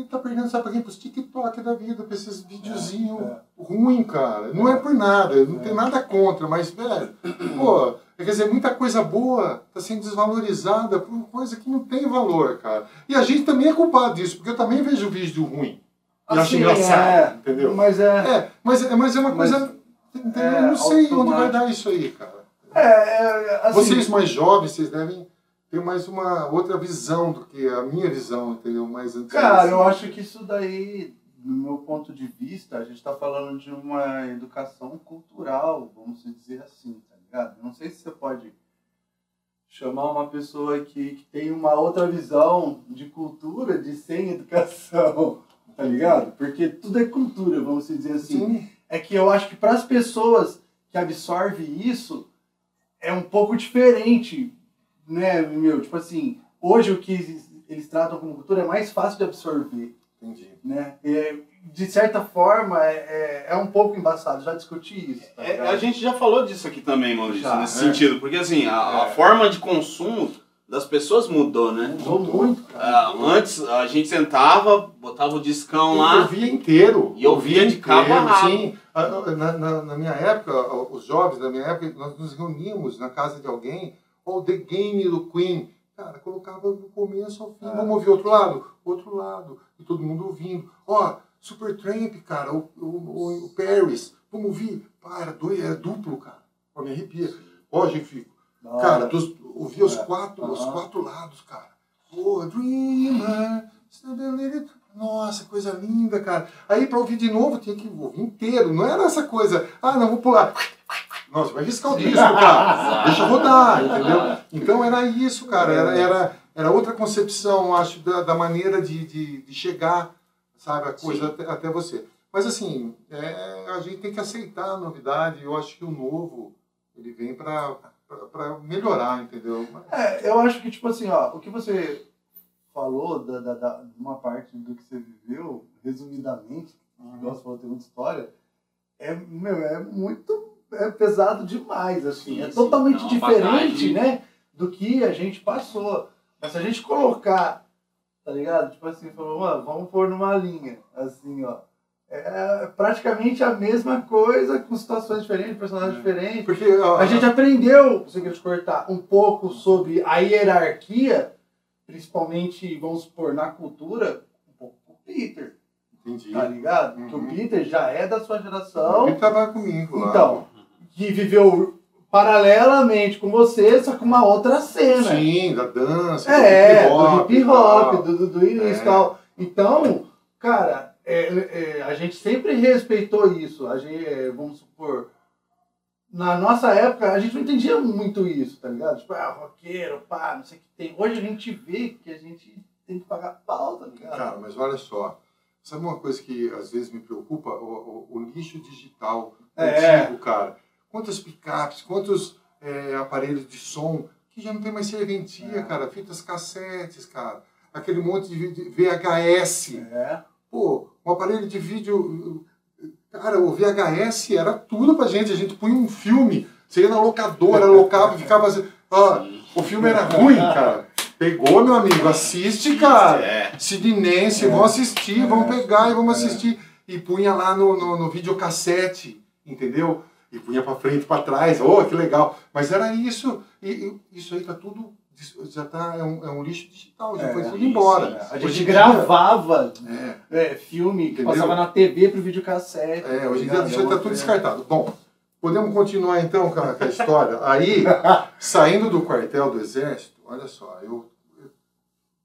ele tá perdendo, sabe pra quem? Pros TikTok da vida, pra esses videozinhos é. ruim, cara. Não é por nada, não tem nada contra, mas, velho, pô, é Quer dizer, muita coisa boa está sendo desvalorizada por coisa que não tem valor, cara. E a gente também é culpado disso, porque eu também vejo vídeo ruim. E acho Assim, engraçado, é, entendeu? Mas é. É, mas, é- mas é uma Mas coisa. entendeu? é eu não sei onde vai automático. dar isso aí, cara. É, é, assim, Vocês mais jovens, vocês devem ter mais uma outra visão do que a minha visão, entendeu? Mais antiga. Cara, eu acho que isso daí, no meu ponto de vista, a gente está falando de uma educação cultural, vamos dizer assim, tá ligado? Não sei se você pode chamar uma pessoa que, que tem uma outra visão de cultura de sem educação, (laughs) tá ligado? Porque tudo é cultura, vamos dizer assim. Sim, É que eu acho que para as pessoas que absorvem isso, é um pouco diferente, né, meu? Tipo assim, hoje o que eles, eles tratam como cultura é mais fácil de absorver, entendi. né? É, de certa forma, é, é, é um pouco embaçado, já discuti isso. tá É, a gente já falou disso aqui também, Maurício, nesse é. sentido. Porque assim, a, a É. forma de consumo das pessoas mudou, né? Mudou muito, cara. Ah, antes a gente sentava, botava o discão Eu lá. via inteiro. E eu via de cabo a rabo. Sim. Ah, Na, na, na minha época, os jovens da minha época, nós nos reuníamos na casa de alguém, ou The Game do Queen. Cara, colocava do começo ao fim. É. Vamos ouvir outro lado? Outro lado. E todo mundo ouvindo. Ó, Supertramp, cara, o, o, o, Paris. Vamos ouvir? Pá, era, dois, era duplo, cara. Ó, me arrepia. Ó, gente, fico. Hora. Cara, dos, ouvia os É. quatro, os Aham. quatro lados, cara. Pô, Dreamer. Nossa, coisa linda, cara. Aí pra ouvir de novo tinha que ouvir inteiro. Não era essa coisa, ah, não, vou pular. Nossa, vai riscar o disco, cara. Deixa rodar, entendeu? Então era isso, cara. Era, era, era outra concepção, acho, da, da maneira de, de, de chegar, sabe, a coisa até, até você. Mas assim, é, a gente tem que aceitar a novidade. Eu acho que o novo, ele vem pra, pra, pra melhorar, entendeu? É, eu acho que, tipo assim, ó, o que você falou da, da, da- de uma parte do que você viveu, resumidamente, igual você falou, tem muita história, é, meu, é muito é pesado demais, assim. Sim, é sim. totalmente É uma diferente, né, do que a gente passou. Mas se a gente colocar, tá ligado? Tipo assim, falou, mano, vamos pôr numa linha, assim, ó. É praticamente a mesma coisa, com situações diferentes, personagens diferentes. Porque ó, A gente aprendeu, se eu te cortar, um pouco sobre a hierarquia, principalmente, vamos supor, na cultura, um pouco com o Peter, entendi. tá ligado? Porque o Uhum. Peter já é da sua geração, Ele trabalha comigo lá. então, que viveu paralelamente com você, só com uma outra cena. Sim, da dança, É, do do hip hop, do, do, do início e É. tal. Então, cara, é, é, a gente sempre respeitou isso. A gente, é, vamos supor, na nossa época, a gente não entendia muito isso, tá ligado? Tipo, ah, roqueiro, pá, não sei o que tem. Hoje a gente vê que a gente tem que pagar pau, tá ligado? Cara, mas olha só. Sabe uma coisa que às vezes me preocupa? O, o- o lixo digital É. antigo, cara. Quantas picapes, quantos é, aparelhos de som que já não tem mais serventia, É. cara. Fitas cassetes, cara. Aquele monte de VHS. É. Pô, um aparelho de vídeo. Cara, o VHS era tudo pra gente. A gente punha um filme, você ia na locadora, locava, (laughs) ficava assim. Ó, o filme era ruim, cara. Pegou, meu amigo, assiste, cara. É. Sidnense, vão assistir, vão pegar e vamos assistir. E punha lá no, no, no videocassete, entendeu? E punha pra frente pra trás. Oh, que legal. Mas era isso. E, e isso aí tá tudo. Já tá. É um, é um lixo digital, já É, foi tudo embora. A Hoje gente em dia- gravava É. é, filme que Entendeu? passava na TV pro videocassete. É, hoje em dia isso aí É tá tudo coisa- descartado. Bom, podemos continuar então com a, com a história. Aí, (laughs) saindo do quartel do exército, olha só, eu. eu-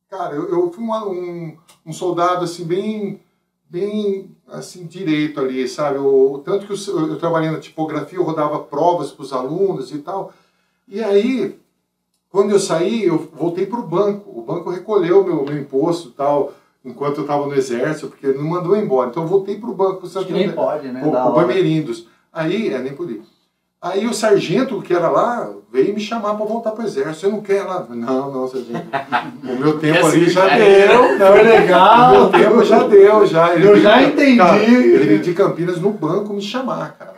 cara, eu, eu fui uma- um, um soldado assim, bem. Bem assim, direito ali, sabe? Eu, tanto que eu, eu trabalhei na tipografia, eu rodava provas para os alunos e tal. E aí, quando eu saí, eu voltei para o banco. O banco recolheu meu, meu imposto e tal, enquanto eu estava no exército, porque não mandou embora. Então eu voltei para o banco, pro Acho que nem pode, né? o, Da o hora. Bamerindos. Aí, é, nem podia. Aí o sargento que era lá veio me chamar para voltar para o exército. Você não quer lá? Não, não, sargento. O meu tempo ali já É. deu. Não, é legal. O meu tempo já deu, já. Eu veio- já entendi. Cara, ele de Campinas no banco me chamar, cara.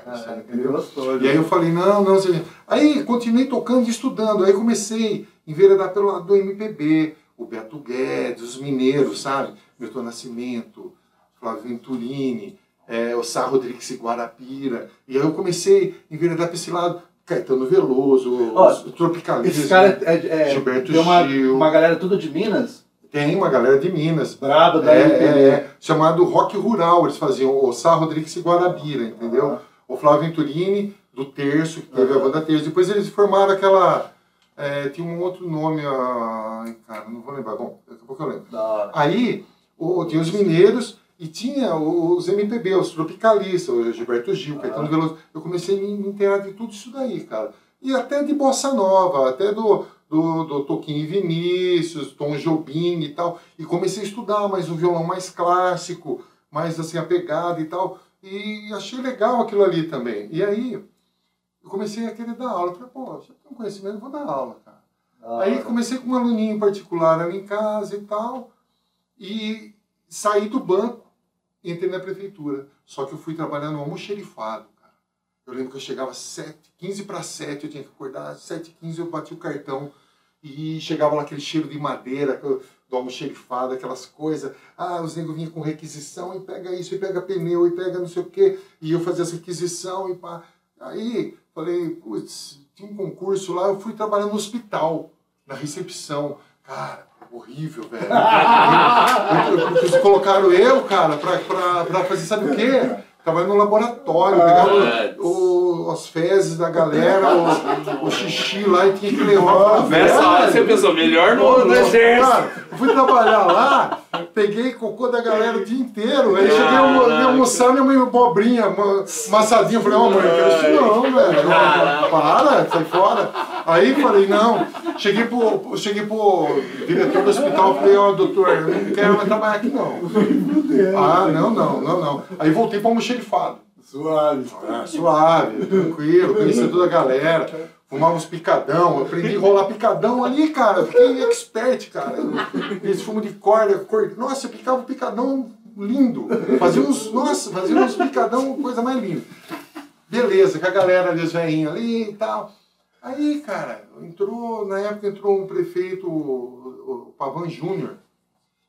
Gostou, E aí eu falei, não, não, sargento. Aí continuei tocando e estudando. Aí comecei a enveredar pelo lado do MPB, o Beto Guedes, os mineiros, sabe? Milton Nascimento, Flávio Venturini, é, o Sá Rodrigues e Guarapira. E aí eu comecei a enveredar para esse lado. Caetano Veloso, Ó, os Tropicalistas. Esse cara é, é, é- Gilberto tem uma, Gil. uma galera tudo de Minas, Tem uma galera de Minas. braba da É, é, é, chamado Rock Rural, eles faziam o Sá Rodrigues e Guarabira, entendeu? Ah. O Flávio Venturini, do Terço, que teve a Aham. banda Terço. Depois eles formaram aquela. é, tinha um outro nome, ai, cara, não vou lembrar. Bom, daqui a pouco eu lembro. Da hora. Aí o, tinha os mineiros e tinha os MPB, os tropicalistas, o Gilberto Gil, Caetano Veloso. Eu comecei a me inteirar de tudo isso daí, cara. E até de bossa nova, até do, do, do Toquinho e Vinícius, Tom Jobim e tal. E comecei a estudar mais um violão mais clássico, mais assim, apegado e tal. E achei legal aquilo ali também. E aí eu comecei a querer dar aula. Eu falei, pô, eu tenho conhecimento, vou dar aula, cara. Da Aí comecei com um aluninho em particular ali em casa e tal, e saí do banco, entrei na prefeitura. Só que eu fui trabalhar no almoxerifado, cara. Eu lembro que eu chegava 7, 15 para 7, eu tinha que acordar, 7 15 eu bati o cartão e chegava lá aquele cheiro de madeira do almoxerifado, aquelas coisas. Ah, os negros vinham com requisição e pega isso, e pega pneu, e pega não sei o quê, e eu fazia essa requisição e pá. Aí falei, putz, tinha um concurso lá, eu fui trabalhar no hospital, na recepção. Cara, horrível, velho. Eles colocaram eu, cara, pra, pra, pra fazer sabe o quê? Trabalhando no laboratório, pegava o- as fezes da galera, o, o xixi lá e tinha que levar pra Nessa hora você pensou, melhor no, no exército. Cara, eu fui trabalhar lá, peguei cocô da galera o dia inteiro. Aí cheguei a almoçar, minha mãe, pobrinha, uma massadinha. Eu falei, ó, mãe, eu quero isso não, velho. Para, sai fora. Aí falei, não. Cheguei pro, cheguei pro diretor do hospital, falei, ó, doutor, eu não quero mais trabalhar aqui, não. Ah, não, não, não, não. Aí voltei para almoxerifado. Suave. Ah, suave, tranquilo, conhecia toda a galera, fumava uns picadão, aprendi a enrolar picadão ali, cara, fiquei expert, cara. Esse fumo de corda, cor... nossa, eu picava um picadão lindo, fazia uns, nossa, fazia uns picadão, coisa mais linda. Beleza, com a galera ali, os velhinhos ali e tal. Aí, cara, entrou, na época entrou um prefeito, o, o Pavan Júnior,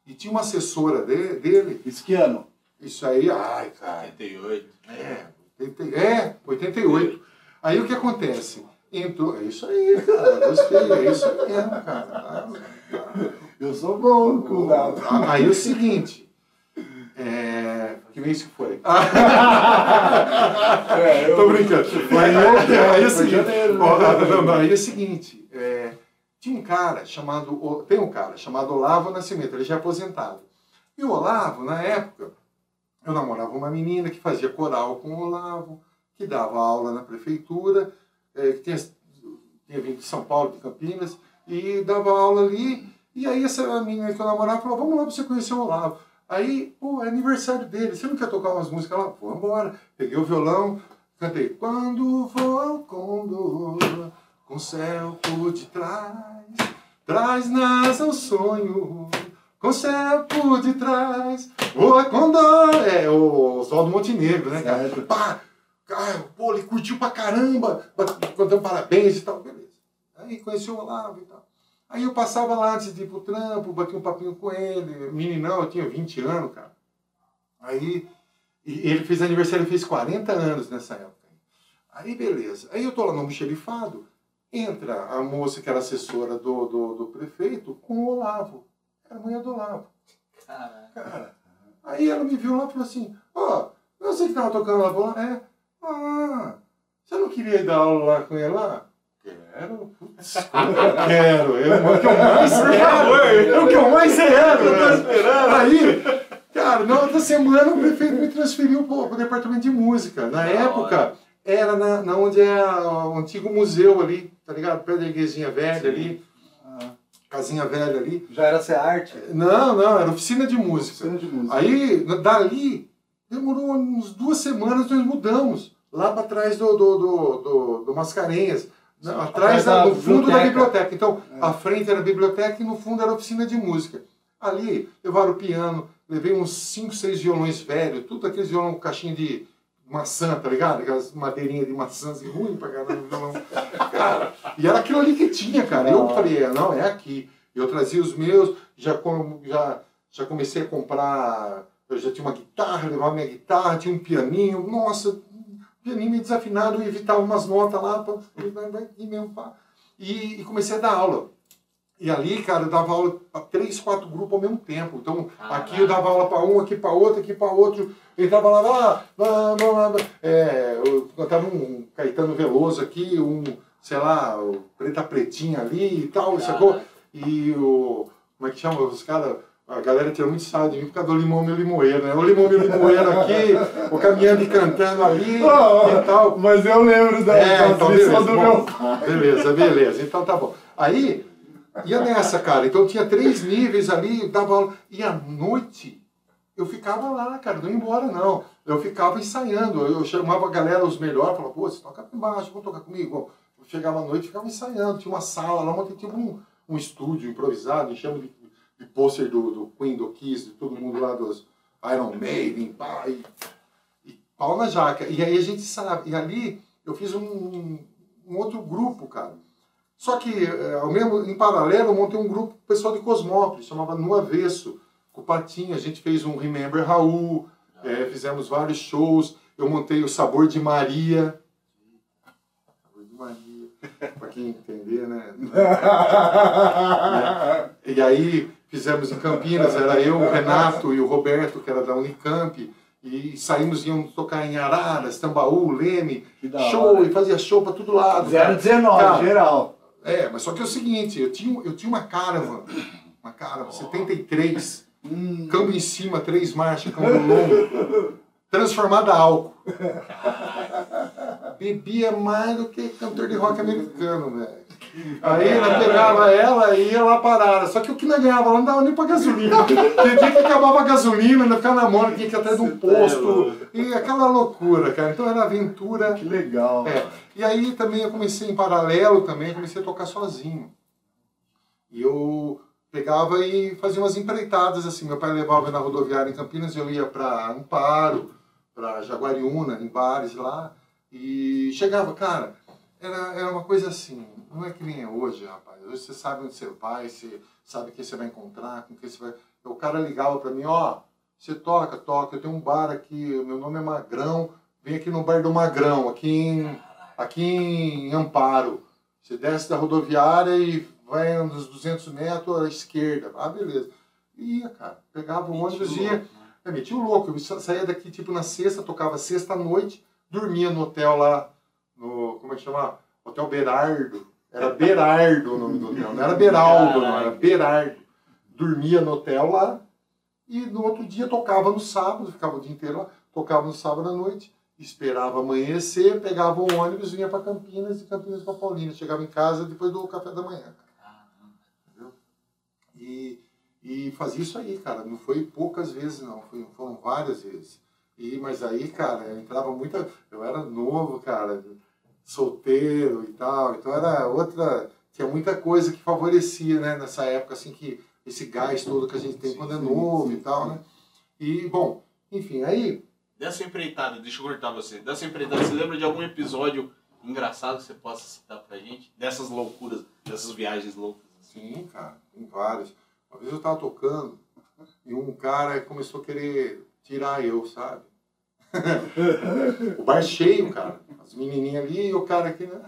e tinha uma assessora de- dele, Isso que ano? isso aí, ai, cara, 88. é, 80 é, 88. Aí o que acontece? Entrou. É isso aí, cara. Gostei, é isso aí mesmo, cara. Eu sou bom com. Ah, Aí o seguinte. É. Que mês que foi? (laughs) É, eu- Tô brincando. (laughs) Aí, aí é o seguinte. janeiro, né? ó, não, não, aí é o seguinte. é, tinha um cara chamado. Tem um cara chamado Olavo Nascimento, ele já é aposentado. E o Olavo, na época, eu namorava uma menina que fazia coral com o Olavo, que dava aula na prefeitura, é, que tinha, tinha vindo de São Paulo, de Campinas, e dava aula ali. E aí essa menina que eu namorava falou, vamos lá pra você conhecer o Olavo. Aí, pô, é aniversário dele, você não quer tocar umas músicas lá? Vamos embora. Peguei o violão, cantei. Quando voa o condor, com o céu por detrás, traz nasa o sonho, com o céu por detrás, voa condor. É, o Oswaldo Montenegro, né, cara? Certo. Pá, cara, pô, ele curtiu pra caramba, cantando parabéns e tal, beleza. Aí conheceu o Olavo e tal. Aí eu passava lá antes de ir pro trampo, batia um papinho com ele, meninão, eu tinha 20 anos, cara. Aí, ele fez aniversário, ele fez 40 anos nessa época. Aí, beleza. Aí eu tô lá no almoxerifado, entra a moça que era assessora do, do, do prefeito com o Olavo. Era a mulher do Olavo. Cara, aí ela me viu lá e falou assim, ó, eu sei que tava tocando lá, é, ah, você não queria ir dar aula lá com ele lá? Quero, putz, (laughs) quero, é o que eu mais quero, é o que eu mais quero, né? Aí, cara, na outra semana o prefeito me transferiu pro, pro departamento de música. Na época, era na, na onde é o antigo museu ali, tá ligado? Perto da igrejinha velha ali, Ah, casinha velha ali. já era ser arte? Não, não, era oficina de música. Oficina de música. Aí, dali, demorou uns duas semanas, nós mudamos. Lá para trás do, do, do, do, do Mascarenhas. Não, Atrás da- no fundo da biblioteca. biblioteca. Então, a frente era a biblioteca e no fundo era a oficina de música. Ali, levaram o piano, levei uns cinco, seis violões velhos, tudo aqueles violão com caixinha de maçã, tá ligado? Aquelas madeirinhas de maçã assim, ruim pra caramba, violão. Cara, e era aquilo ali que tinha, cara. Eu falei, é, não, é aqui. Eu trazia os meus, já, com- já, já comecei a comprar, eu já tinha uma guitarra, levava minha guitarra, tinha um pianinho, nossa, pianinho meio desafinado, eu evitava umas notas lá, e mesmo, pá. E, e comecei a dar aula. E ali, cara, eu dava aula para três, quatro grupos ao mesmo tempo. Então, aqui eu dava aula para um, aqui para outro, aqui para outro. Entrava lá, lá, lá, lá, lá. É, eu cantava um Caetano Veloso aqui, um, sei lá, o Preta Pretinha ali e tal, sacou? E o. Como é que chama? Os caras. A galera tira muito sarro de mim por causa do limão meu limoeiro, né? O limão meu limoeiro aqui, o caminhando e cantando ali (laughs) e tal. Mas eu lembro da É, então beleza, do bom, meu pai. beleza, beleza. Então tá bom. Aí, ia nessa, cara. Então tinha três níveis ali, dava aula. E à noite, eu ficava lá, cara, não ia embora não. Eu ficava ensaiando. Eu chamava a galera, os melhores, falava, pô, você toca aqui embaixo, vamos tocar comigo. Eu chegava à noite e ficava ensaiando. Tinha uma sala lá, tinha um, um estúdio improvisado, enchendo de, de pôster do, do Queen, do Kiss, de todo mundo lá dos Iron Maiden, pá, e, e pau na jaca. E aí a gente sabe. E ali eu fiz um, um outro grupo, cara. Só que, eh, ao mesmo, em paralelo, eu montei um grupo pessoal de Cosmópolis, chamava No Avesso, com o Patinho. A gente fez um Remember Raul, eh, fizemos vários shows. Eu montei o Sabor de Maria. Sabor de Maria, (laughs) pra quem entender, né? (laughs) E aí fizemos em Campinas, era eu, o Renato e o Roberto, que era da Unicamp. E saímos, íamos tocar em Araras, Tambaú, Leme, show, hora. e fazia show pra todo lado. cara. 019, Cara, geral. é, mas só que é o seguinte, eu tinha, eu tinha uma Caravan, uma Caravan 73, Hum, câmbio em cima, três marchas, câmbio longo, transformada a álcool. (laughs) Bebia mais do que cantor de rock americano, velho. Aí ela pegava ela e ia lá parada. Só que o que não ganhava lá não dava nem pra gasolina. (laughs) Tinha dia que acabava a gasolina, ainda ficava na mão, tinha que ir atrás de um tá posto. E aquela loucura, cara. Então era aventura. que legal. É. E aí também eu comecei em paralelo também, comecei a tocar sozinho. E eu pegava e fazia umas empreitadas assim. Meu pai levava na rodoviária em Campinas, eu ia para Amparo, para Jaguariúna, em bares lá. E chegava, cara, era, era uma coisa assim, não é que nem é hoje, rapaz. Hoje você sabe onde você vai, você sabe quem você vai encontrar, com quem você vai. O cara ligava para mim, ó, você toca, toca, eu tenho um bar aqui, meu nome é Magrão, vem aqui no bar do Magrão, aqui em, aqui em Amparo. Você desce da rodoviária e vai uns 200 metros à esquerda. Ah, beleza. E ia, cara. Pegava o ônibus e ia. É, metia o louco. Eu sa- saía daqui, tipo, na sexta, tocava sexta à noite, dormia no hotel lá. Como é que chama? Hotel Berardo. Era Berardo o nome do hotel. Não era Beraldo, não, era Berardo. Dormia no hotel lá e no outro dia tocava no sábado, ficava o dia inteiro lá, tocava no sábado à noite, esperava amanhecer, pegava o ônibus, vinha para Campinas e Campinas para Paulina. Chegava em casa depois do café da manhã. Entendeu? E, e fazia isso aí, cara. Não foi poucas vezes, não. Foi, foram várias vezes. E, mas aí, cara, eu entrava muita. Eu era novo, cara, solteiro e tal. Então era outra. Tinha muita coisa que favorecia, né, nessa época, assim, que esse gás todo que a gente tem quando é novo e tal, né? E, bom, enfim, aí. Dessa empreitada, deixa eu cortar você. Dessa empreitada, você lembra de algum episódio engraçado que você possa citar pra gente? Dessas loucuras, dessas viagens loucas. assim? Sim, cara, tem vários. Uma vez eu tava tocando e um cara começou a querer tirar eu, sabe? O bar cheio, cara. As menininhas ali e o cara aqui, né?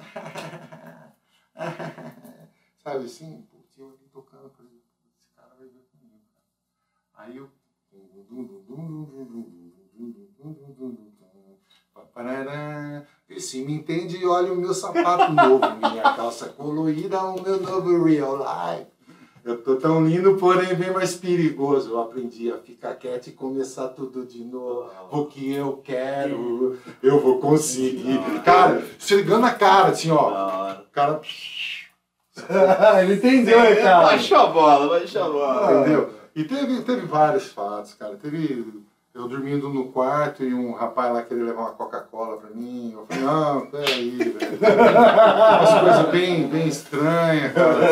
sabe assim? Putz, eu ali tocando, falei, esse cara vai ver comigo, cara. Aí eu. Se me entende, olha o meu sapato novo, minha calça colorida, o meu novo real life. Eu tô tão lindo, porém bem mais perigoso. Eu aprendi a ficar quieto e começar tudo de novo. O que eu quero, eu vou conseguir. Cara, chegando a cara, assim, ó. O cara, (laughs) Ele entendeu, né, cara? Baixou a bola, baixou a bola. entendeu? E teve, teve vários fatos, cara. Teve eu dormindo no quarto e um rapaz lá queria levar uma Coca-Cola pra mim. Eu falei, não, peraí, velho. Umas coisas bem, bem estranhas, cara.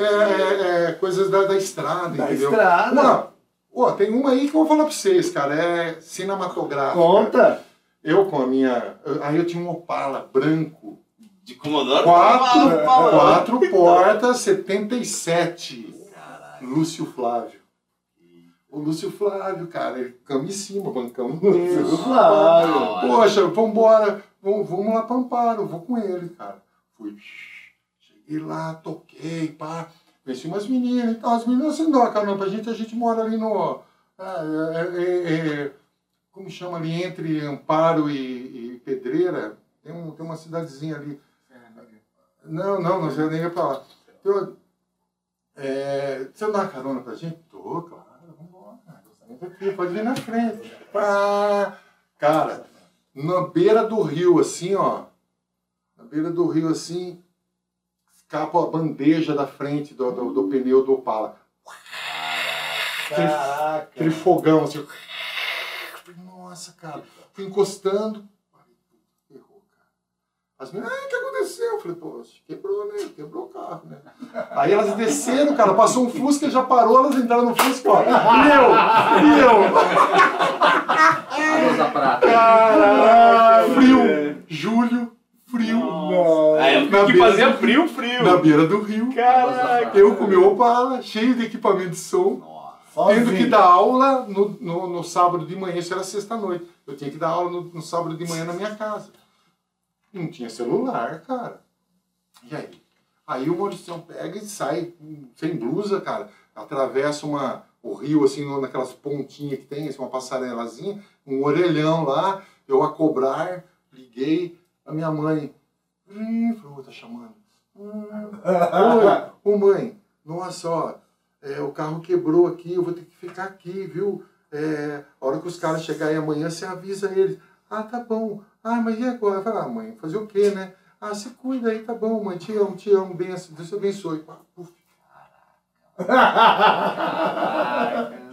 É, é- é coisas da, da estrada, Da entendeu? estrada. Uma, ó, tem uma aí que eu vou falar pra vocês, cara. É cinematográfica. Conta. Eu com a minha. Aí eu tinha um Opala branco. De Comodoro? Quatro, Fala, fala. quatro (laughs) portas, 77. Lúcio Flávio. O Lúcio Flávio, cara, ele ficamos em cima, bancamos o Lúcio Flávio. Poxa, vambora, vamos, vamos lá para Amparo, vou com ele, cara. Fui, cheguei lá, toquei, pá. Conheci umas meninas e tal. As meninas assim, não, cara, não, pra gente, a gente mora ali no. ah, é, é, é, como chama ali, entre Amparo e, e Pedreira, tem, um, tem uma cidadezinha ali. Não, não, não sei nem ia pra lá. Eu, é, você dá uma carona pra gente? Tô, aqui, pode vir na frente. Pá. Cara, na beira do rio, assim, ó. Na beira do rio, assim, escapa a bandeja da frente do, do, do pneu do Opala. Caraca. aquele fogão, assim. Nossa, cara. Fui encostando. Falei, puta, Ferrou, cara. As meninas, ah, o que aconteceu? Eu falei, pô, quebrou, né? Quebrou o carro, né? Aí elas desceram, cara, passou um Fusca, já parou, elas entraram no Fusca, ó. E eu, e eu. Caraca, frio. Julho, frio. A época Na que beira fazia do- frio, frio. Na beira do rio. Caraca. Eu com meu Opala, cheio de equipamento de som. Tendo que dar aula no, no, no sábado de manhã, isso era sexta-noite. Eu tinha que dar aula no, no sábado de manhã na minha casa. Não tinha celular, cara. E aí? Aí o Mauricião pega e sai sem blusa, cara. Atravessa uma, o rio, assim, naquelas pontinhas que tem, assim, uma passarelazinha, um orelhão lá. Eu a cobrar, liguei. A minha mãe. Falou, tá chamando. Oi, ô mãe, nossa, ó, é, o carro quebrou aqui, eu vou ter que ficar aqui, viu? É, a hora que os caras chegarem amanhã, você avisa eles. Ah, tá bom. Ah, mas e agora? Falei, ah, mãe, fazer o quê, né? Ah, você cuida aí, tá bom, mãe, te amo, te amo, benção, Deus te abençoe. Ah, puf.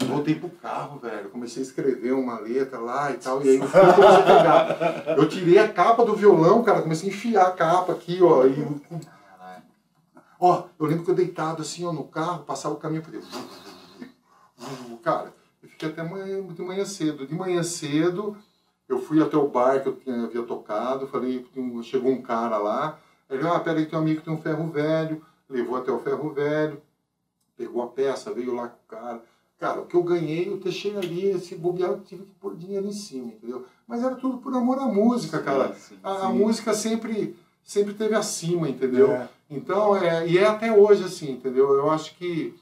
Voltei pro carro, velho. Comecei a escrever uma letra lá e tal. E aí eu fui comecei a pegar. Eu tirei a capa do violão, cara. Comecei a enfiar a capa aqui, ó. E... Ó, eu lembro que eu deitado assim, ó, no carro, passava o caminho por dentro. Cara, eu fiquei até manhã, de manhã cedo. De manhã cedo, eu fui até o bar que eu tinha, havia tocado. Falei, chegou um cara lá. Ele, ah, peraí, tem um amigo que tem um ferro velho. Levou até o ferro velho pegou a peça, veio lá com o cara. Cara, o que eu ganhei, eu deixei ali, se bobear, eu tive que pôr dinheiro em cima, entendeu? Mas era tudo por amor à música, cara. Sim, sim. A, a música sempre, sempre teve acima, entendeu? É. Então, é, e é até hoje assim, entendeu? Eu acho que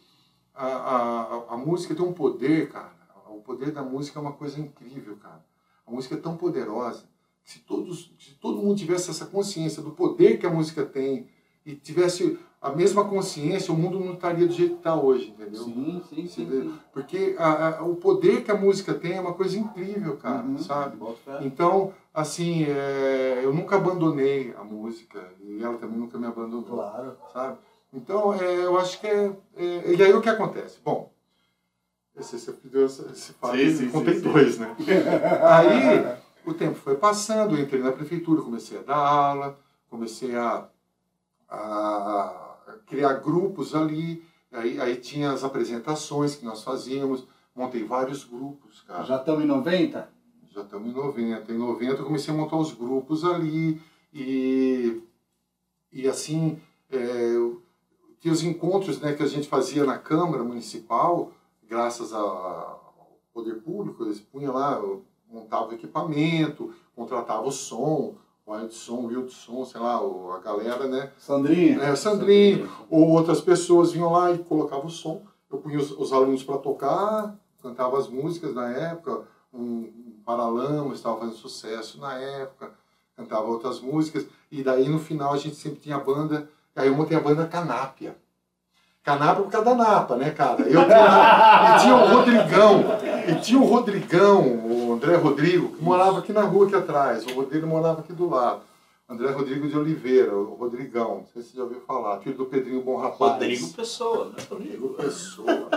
a, a, a música tem um poder, cara. O poder da música é uma coisa incrível, cara. A música é tão poderosa se, todos, se todo mundo tivesse essa consciência do poder que a música tem e tivesse a mesma consciência, o mundo não estaria do jeito que está hoje, entendeu? Sim, sim, sim. Sim. Porque a- a- o poder que a música tem é uma coisa incrível, cara, Uhum. sabe? Então, assim, é, eu nunca abandonei a música e ela também nunca me abandonou, Claro. sabe? Então, é, eu acho que é, é- E aí o que acontece? Bom, esse, esse, esse, esse fato, Sim, sim, eu contei sim, sim. dois, né? (laughs) aí o tempo foi passando, eu entrei na prefeitura, comecei a dar aula, comecei a, a criar grupos ali, aí, aí tinha as apresentações que nós fazíamos, montei vários grupos, cara. Já estamos em 90? Já estamos em 90. Em 90 eu comecei a montar os grupos ali e, e assim, é, tinha os encontros né, que a gente fazia na Câmara Municipal, graças ao poder público, eles punham lá, eu montava o equipamento, contratava o som, o Edson, o Wilson, sei lá, a galera, né? Sandrinha? É, Sandrinho, ou outras pessoas vinham lá e colocavam o som. Eu punha os, os alunos para tocar, cantava as músicas na época, um, um Paralamas estava fazendo sucesso na época, cantava outras músicas, e daí no final a gente sempre tinha a banda, aí eu montei a banda Canápia. Canápia por causa da Napa, né, cara? Eu tinha, e tinha o Rodrigão, e tinha o Rodrigão, o André Rodrigo, que morava aqui na rua aqui atrás, o Rodrigo morava aqui do lado. André Rodrigo de Oliveira, o Rodrigão, não sei se você já ouviu falar, filho do Pedrinho Bom Rapaz. Rodrigo Pessoa, né? Rodrigo. Pessoa.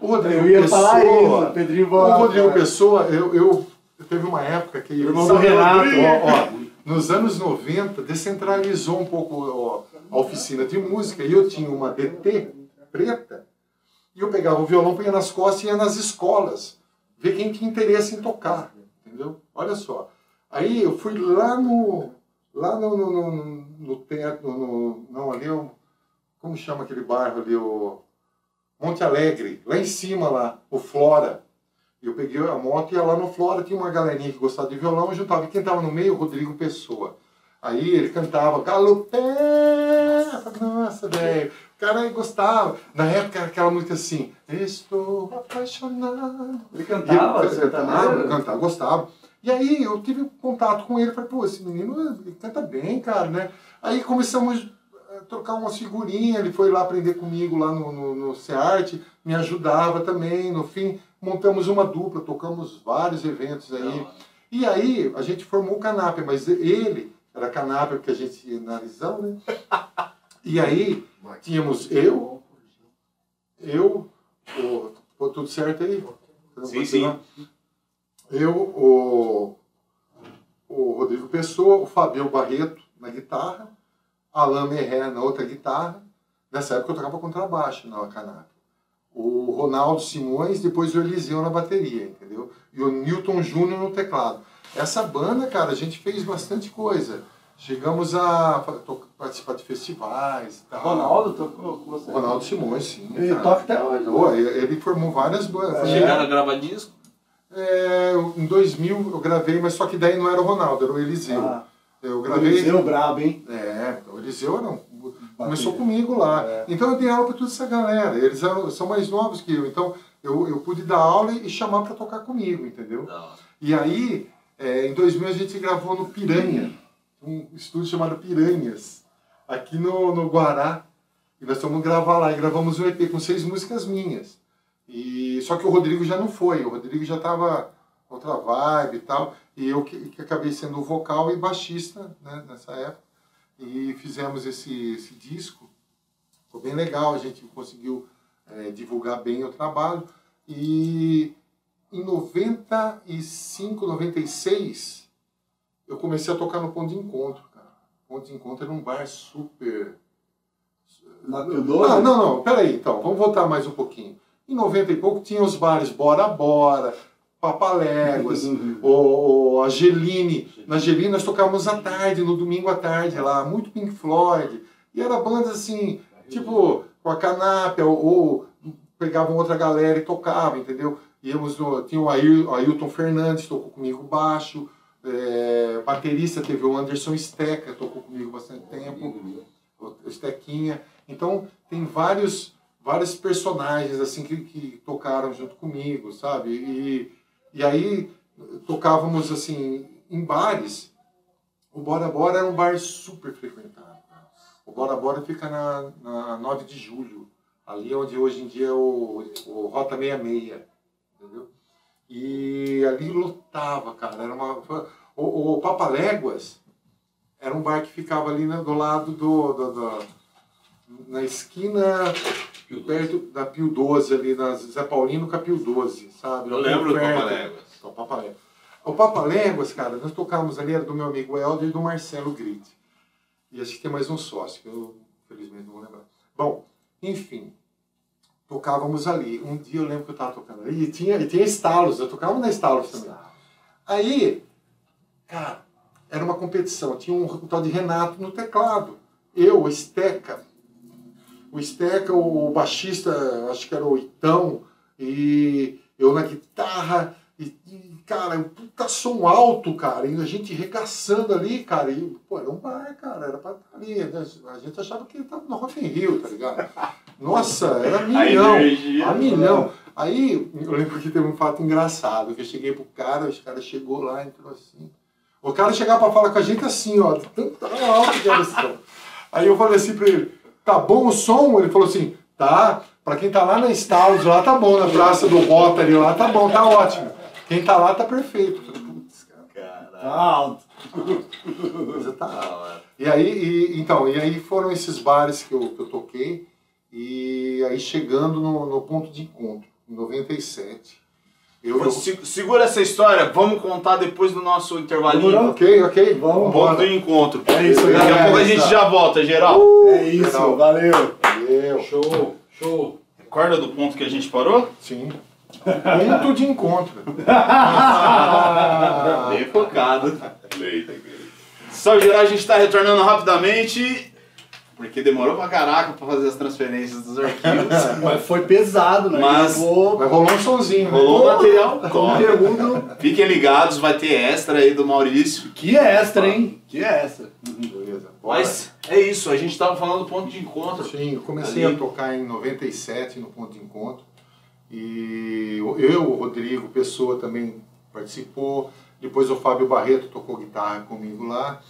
O Rodrigo Eu ia Pessoa, falar isso, Pedrinho O Boa. Rodrigo Pessoa, eu, eu, eu teve uma época que... Irmão do Renato. Ó, ó, nos anos 90, descentralizou um pouco ó, a oficina de música, e eu tinha uma DT preta, e eu pegava o violão, punha nas costas e ia nas escolas, ver quem tinha interesse em tocar, entendeu? Olha só. Aí eu fui lá no... Lá no, no, no, no teatro, no, não, ali é o... Como chama aquele bairro ali, o... Monte Alegre, lá em cima lá, o Flora. Eu peguei a moto e ia lá no Flora, tinha uma galerinha que gostava de violão, juntava. E quem tava no meio, o Rodrigo Pessoa. Aí ele cantava Galopé! Nossa, velho. O cara gostava. Na época era aquela música assim, Estou apaixonado. Ele cantava, E eu- sertanejo? cantava, cantava, gostava. E aí eu tive contato com ele, falei, pô, esse menino ele canta bem, cara, né? Aí começamos a trocar umas figurinhas, ele foi lá aprender comigo lá no, no, no me ajudava também, no fim montamos uma dupla, tocamos vários eventos aí. E aí a gente formou o Canapé, mas ele era Canapé porque a gente ia na Arizão, né? (laughs) E aí tínhamos eu, eu, o, tudo certo aí? Sim, sim. Eu, o, o Rodrigo Pessoa, o Fabio Barreto na guitarra, Alain Merré na outra guitarra. Nessa época eu tocava contrabaixo na Canapé. O Ronaldo Simões, depois o Eliseu na bateria, entendeu? E o Newton Júnior no teclado. Essa banda, cara, a gente fez bastante coisa. Chegamos a participar de festivais e tal. Ronaldo tocou com você? Ronaldo Simões, sim. Ele cara. toca até hoje. Pô, né? ele formou várias bandas. É. Chegaram a gravar disco? É, em 2000 eu gravei, mas só que daí não era o Ronaldo, era o Eliseu. Ah, eu o gravei. Eliseu brabo, hein? É, o Eliseu não. Começou Bateria. comigo lá. É. Então eu dei aula para toda essa galera. Eles eram- são mais novos que eu. Então eu, eu pude dar aula e chamar para tocar comigo, entendeu? Não. E aí, é, em 2000 a gente gravou no Piranha, um estúdio chamado Piranhas, aqui no, no Guará. E nós fomos gravar lá. E gravamos um EP com seis músicas minhas. E, só que o Rodrigo já não foi. O Rodrigo já estava outra vibe e tal. E eu que, que acabei sendo vocal e baixista né, nessa época. E fizemos esse, esse disco. Ficou bem legal. A gente conseguiu é, divulgar bem o trabalho. E em 95, 96, eu comecei a tocar no Ponto de Encontro, cara. Ponto de Encontro era um bar super. 12? Ah, não, não, peraí, então, vamos voltar mais um pouquinho. Em 90 e pouco tinha os bares Bora Bora, Papaléguas, o, o Angeline. Na Angeline nós tocávamos à tarde, no domingo à tarde lá, muito Pink Floyd. E era bandas assim, tipo, com a Canapé, ou, ou pegavam outra galera e tocavam, entendeu? Íamos no, tinha o Ailton Fernandes, tocou comigo baixo, é, baterista teve o Anderson Steca, tocou comigo bastante tempo, o Stequinha. Então tem vários vários personagens assim que, que tocaram junto comigo, sabe? E, e aí tocávamos assim em bares. O Bora Bora era um bar super frequentado. O Bora Bora fica na, na 9 de julho, ali onde hoje em dia é o, o Rota 66, entendeu? E ali lotava, cara. Era uma, o, o Papaléguas era um bar que ficava ali né, do lado do, do- do- na esquina perto da Pio 12 ali, na Zé Paulino com a Pio 12, sabe? Eu lembro do Perto. Papaléguas. O Papaléguas. O Papaléguas, cara, nós tocávamos ali, era do meu amigo Helder e do Marcelo Grit. E acho que tem mais um sócio, que eu infelizmente não vou lembrar. Bom, enfim, tocávamos ali. Um dia eu lembro que eu estava tocando ali e tinha, e tinha estalos, eu tocava na estalos também. Aí, cara, era uma competição. Tinha um, tal de Renato no teclado. Eu, o Steca. O Steca, o baixista, acho que era o Itão. E eu na guitarra. E, e, cara, um puta som alto, cara. E a gente regaçando ali, cara. E, pô, era um bar, cara. Era pra ali. né? A gente achava que ele tava no Rock in Rio, tá ligado? Nossa, era milhão. energia. A milhão. Aí, eu lembro que teve um fato engraçado, que eu cheguei pro cara, o cara chegou lá, entrou assim. O cara chegava pra falar com a gente assim, ó, de tanto tão alto que era esse som. Aí eu falei assim pra ele, tá bom o som? Ele falou assim, tá, pra quem tá lá na Stalls, lá tá bom, na praça do Rotary lá, tá bom, tá ótimo. Quem tá lá tá perfeito. Putz, cara, Tá alto. a (laughs) coisa tá hora. e aí, e- então, e aí foram esses bares que eu, que eu toquei, e aí chegando no, no ponto de encontro, em 97. Eu, Pô, se- Segura essa história, vamos contar depois do nosso intervalinho. Demorou? ok, ok, Vamos Ponto do encontro. É isso, Daqui a galera. pouco a gente já volta, geral. É isso, Legal. valeu. Eu, Show, show. Recorda do ponto que a gente parou? sim. Ponto de encontro. (laughs) Bem focado. Salve geral, a gente está retornando rapidamente. Porque demorou pra caraca pra fazer as transferências dos arquivos. (laughs) Mas foi pesado, né? Mas- Gravou Mas rolou um sonzinho, né? Rolou um material top. conteúdo. Fiquem ligados, vai ter extra aí do Maurício. Que extra, hein? Que extra. Beleza. Bora. Mas é isso, a gente tava falando do ponto de encontro. Sim, eu comecei Ali. a tocar em 97 no Ponto de Encontro. E eu, o Rodrigo Pessoa também participou. Depois o Fábio Barreto tocou guitarra comigo lá.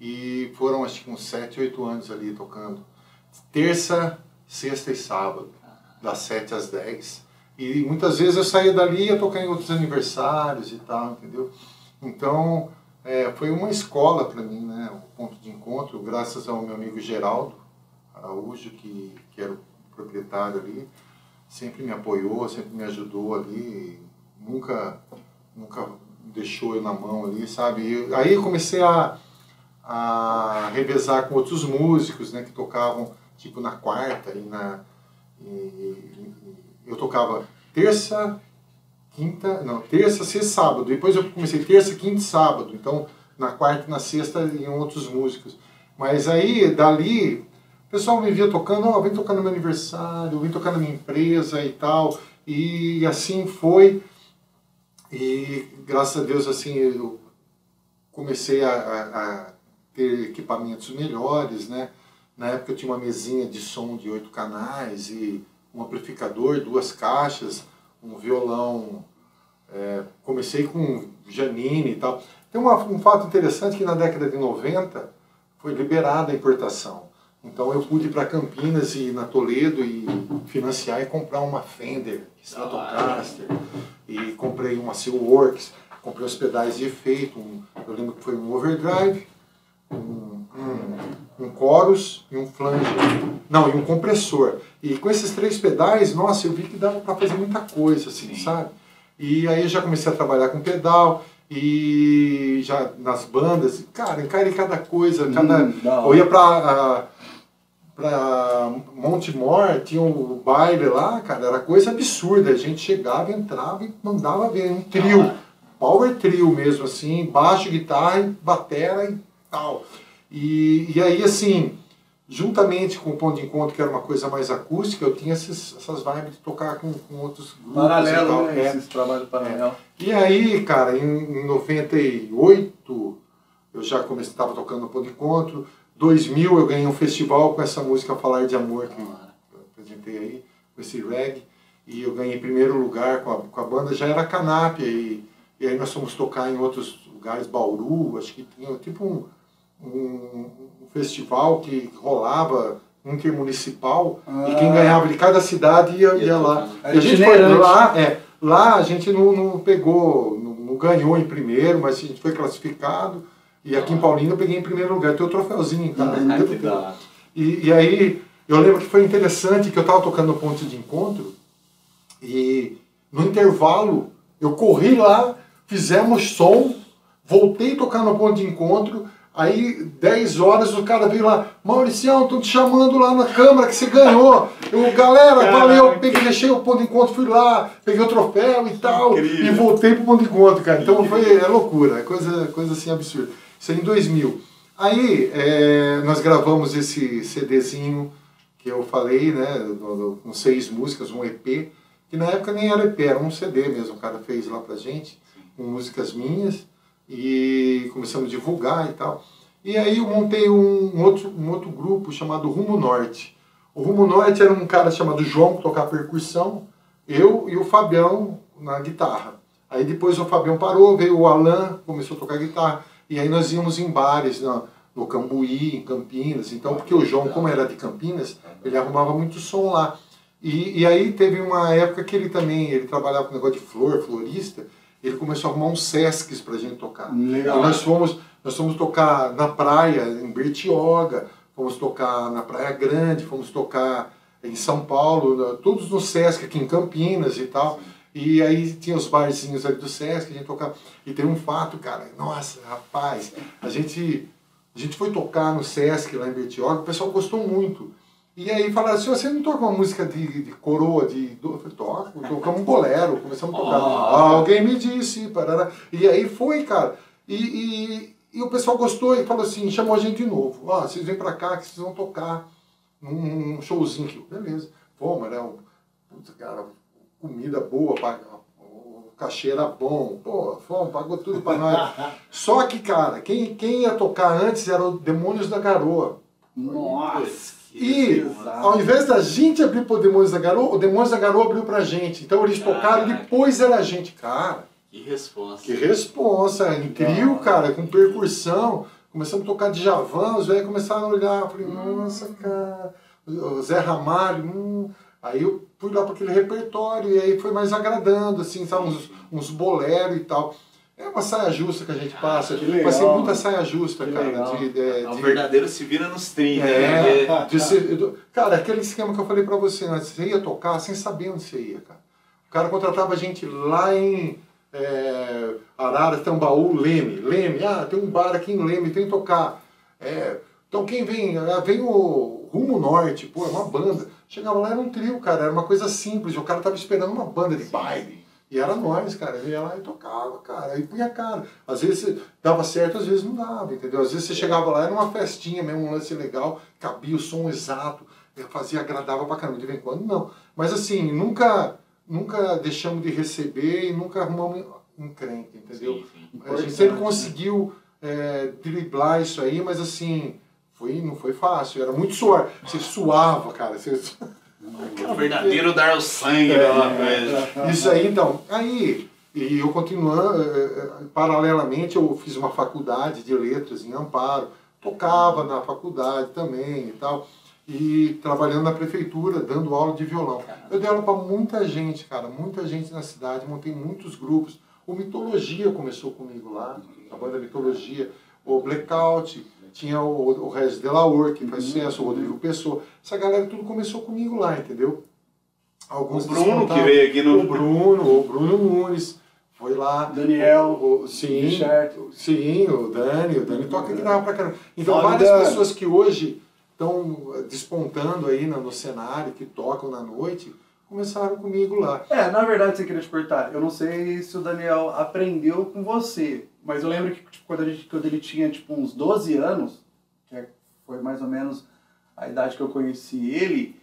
E foram acho que uns 7, 8 anos ali tocando. Terça, sexta e sábado, das 7 às 10. E muitas vezes eu saía dali e ia tocar em outros aniversários e tal, entendeu? Então, é, foi uma escola para mim, né? O ponto de encontro, graças ao meu amigo Geraldo Araújo, que, que era o proprietário ali, sempre me apoiou, sempre me ajudou ali, nunca, nunca deixou eu na mão ali, sabe? E aí eu comecei a, a revezar com outros músicos, né? Que tocavam, tipo, na quarta e na... e- e- eu tocava terça, quinta, não, terça, sexta, sábado. Depois eu comecei terça, quinta e sábado. Então, na quarta e na sexta iam outros músicos. Mas aí, dali, o pessoal me via tocando, ó, vem tocar no meu aniversário, vem tocar na minha empresa e tal. E assim foi. E graças a Deus, assim, eu comecei a, a- a ter equipamentos melhores, né? Na época eu tinha uma mesinha de som de oito canais e um amplificador, duas caixas, um violão. É, comecei com Janine e tal. Tem uma, um fato interessante que na década de 90 foi liberada a importação. Então eu pude ir para Campinas e na Toledo e financiar e comprar uma Fender Stratocaster e comprei uma Steelworks, comprei os pedais de efeito, um, eu lembro que foi um overdrive, um, um, um chorus e um flange. Não, e um compressor. E com esses três pedais, nossa, eu vi que dava para fazer muita coisa, assim, sabe? E aí eu já comecei a trabalhar com pedal e já nas bandas, cara, encarei cada coisa, cada... Hum, eu ia pra, pra Montemor, tinha um baile lá, cara, era coisa absurda. A gente chegava, entrava e mandava ver um trio, power trio mesmo, assim, baixo, guitarra, batera e tal. E, e aí, assim, juntamente com o Ponto de Encontro, que era uma coisa mais acústica, eu tinha esses, essas vibes de tocar com, com outros grupos e. Paralelo, né? É. Esses trabalhos paralelos. E aí, cara, em, em 98, eu já comecei, estava tocando no Ponto de Encontro. 2000 eu ganhei um festival com essa música Falar de Amor, que eu apresentei aí, com esse reggae. E eu ganhei primeiro lugar com a, com a banda, já era Canapia. E, e aí nós fomos tocar em outros lugares, Bauru, acho que tinha tipo um, um, um festival que rolava intermunicipal. E quem Ah. ganhava de cada cidade ia, ia, lá. E a gente foi lá, é, lá a gente não, não pegou, não, não ganhou em primeiro, mas a gente foi classificado. E aqui em Paulínia eu peguei em primeiro lugar. Tem o troféuzinho em casa. Ah. E, e aí, eu lembro que foi interessante que eu estava tocando no ponto de encontro e no intervalo eu corri lá, fizemos som, voltei a tocar no ponto de encontro. Aí, 10 horas, o cara veio lá, Mauricião, tô te chamando lá na câmara que você ganhou. Eu, galera, valeu, peguei, deixei o ponto de encontro, fui lá, peguei o troféu e tal, Incrível. e voltei pro ponto de encontro, cara. Então foi é loucura, é coisa, coisa assim absurda. Isso aí em 2000. Aí, é, nós gravamos esse CDzinho que eu falei, né, com seis músicas, um EP, que na época nem era EP, era um CD mesmo, o cara fez lá pra gente, com músicas minhas, e começamos a divulgar e tal. E aí eu montei um, um outro, um outro grupo chamado Rumo Norte. O Rumo Norte era um cara chamado João, que tocava percussão, eu e o Fabião na guitarra. Aí depois o Fabião parou, veio o Alan, começou a tocar guitarra. E aí nós íamos em bares, na, no Cambuí, em Campinas. Então, porque o João, como era de Campinas, ele arrumava muito som lá. E, e aí teve uma época que ele também, ele trabalhava com negócio de flor, florista, ele começou a arrumar uns Sescs pra gente tocar. Legal. E nós fomos, nós fomos tocar na praia, em Bertioga, fomos tocar na Praia Grande, fomos tocar em São Paulo, todos no Sesc aqui em Campinas e tal. E aí tinha os barzinhos ali do Sesc, a gente tocava. E tem um fato, cara, nossa, rapaz, a gente, a gente foi tocar no Sesc lá em Bertioga, o pessoal gostou muito. E aí falaram assim, você não toca uma música de, de coroa, de... do-" Eu falei, toco, tocamos um bolero, começamos a tocar. Ah. Alguém me disse, parará. E aí foi, cara. E, e, e o pessoal gostou e falou assim, chamou a gente de novo. Ó, vocês vêm pra cá que vocês vão tocar num, showzinho aqui. Beleza. Fomos, né? Puta, cara, comida boa, o cachê era bom. Pô, fomos, pagou tudo pra nós. (laughs) Só que, cara, quem, quem ia tocar antes era o Demônios da Garoa. Nossa! E ao invés da gente abrir pro Demônios da Garoa, o Demônios da Garoa abriu pra gente. Então eles tocaram e depois era a gente. Cara, Que resposta. que responsa, em trio, cara, com percussão. Começamos a tocar de Javan, os velhos começaram a olhar. Eu falei, nossa, cara, o Zé Ramalho, hum. Aí eu fui lá para aquele repertório e aí foi mais agradando, assim, sabe, uns, uns boleros e tal. É uma saia justa que a gente passa. Legal, Passei muita saia justa, Que cara. De, de- É um de- verdadeiro se vira nos 30, é, né? de ser- do- cara, aquele esquema que eu falei pra você antes, você ia tocar sem saber onde você ia, cara. O cara contratava a gente lá em é, Arara, Tambaú, Leme. Leme, ah, tem um bar aqui em Leme, tem que tocar. É, então quem vem? Ah, vem o Rumo Norte, pô, é uma banda. Chegava lá, era um trio, cara, era uma coisa simples. O cara tava esperando uma banda de baile. E era nós, cara. Eu ia lá e tocava, cara. Aí punha a cara. Às vezes dava certo, às vezes não dava, entendeu? Às vezes você chegava lá, era uma festinha mesmo, um lance legal, cabia o som exato, fazia, agradava pra caramba. De vez em quando, não. Mas assim, nunca, nunca deixamos de receber e nunca arrumamos encrenca, entendeu? Sim, sim. A gente sempre né? conseguiu é, driblar isso aí, mas assim, foi, não foi fácil. Era muito suor. Você suava, cara. Você... O verdadeiro dar o sangue É, da uma coisa. Isso aí, então. Aí, e eu continuando, paralelamente, eu fiz uma faculdade de letras em Amparo, tocava na faculdade também e tal, e trabalhando na prefeitura, dando aula de violão. Eu dei aula para muita gente, cara, muita gente na cidade, montei muitos grupos. O Mitologia começou comigo lá, a banda Mitologia, o Blackout, tinha o, o Regis Delaor, que faz sucesso, o Rodrigo Pessoa. Essa galera tudo começou comigo lá, entendeu? O Alguns Bruno que veio aqui no. O Bruno, o Bruno Nunes, foi lá. Daniel, o, o- sim, Richard. sim, o Dani, o Dani toca guitarra pra caramba. Então várias Dani. pessoas que hoje estão despontando aí no, no cenário, que tocam na noite, começaram comigo lá. É, na verdade, você queria te perguntar. Eu não sei se o Daniel aprendeu com você, mas eu lembro que tipo, quando, gente, quando ele tinha tipo, uns 12 anos, que é- foi mais ou menos a idade que eu conheci ele,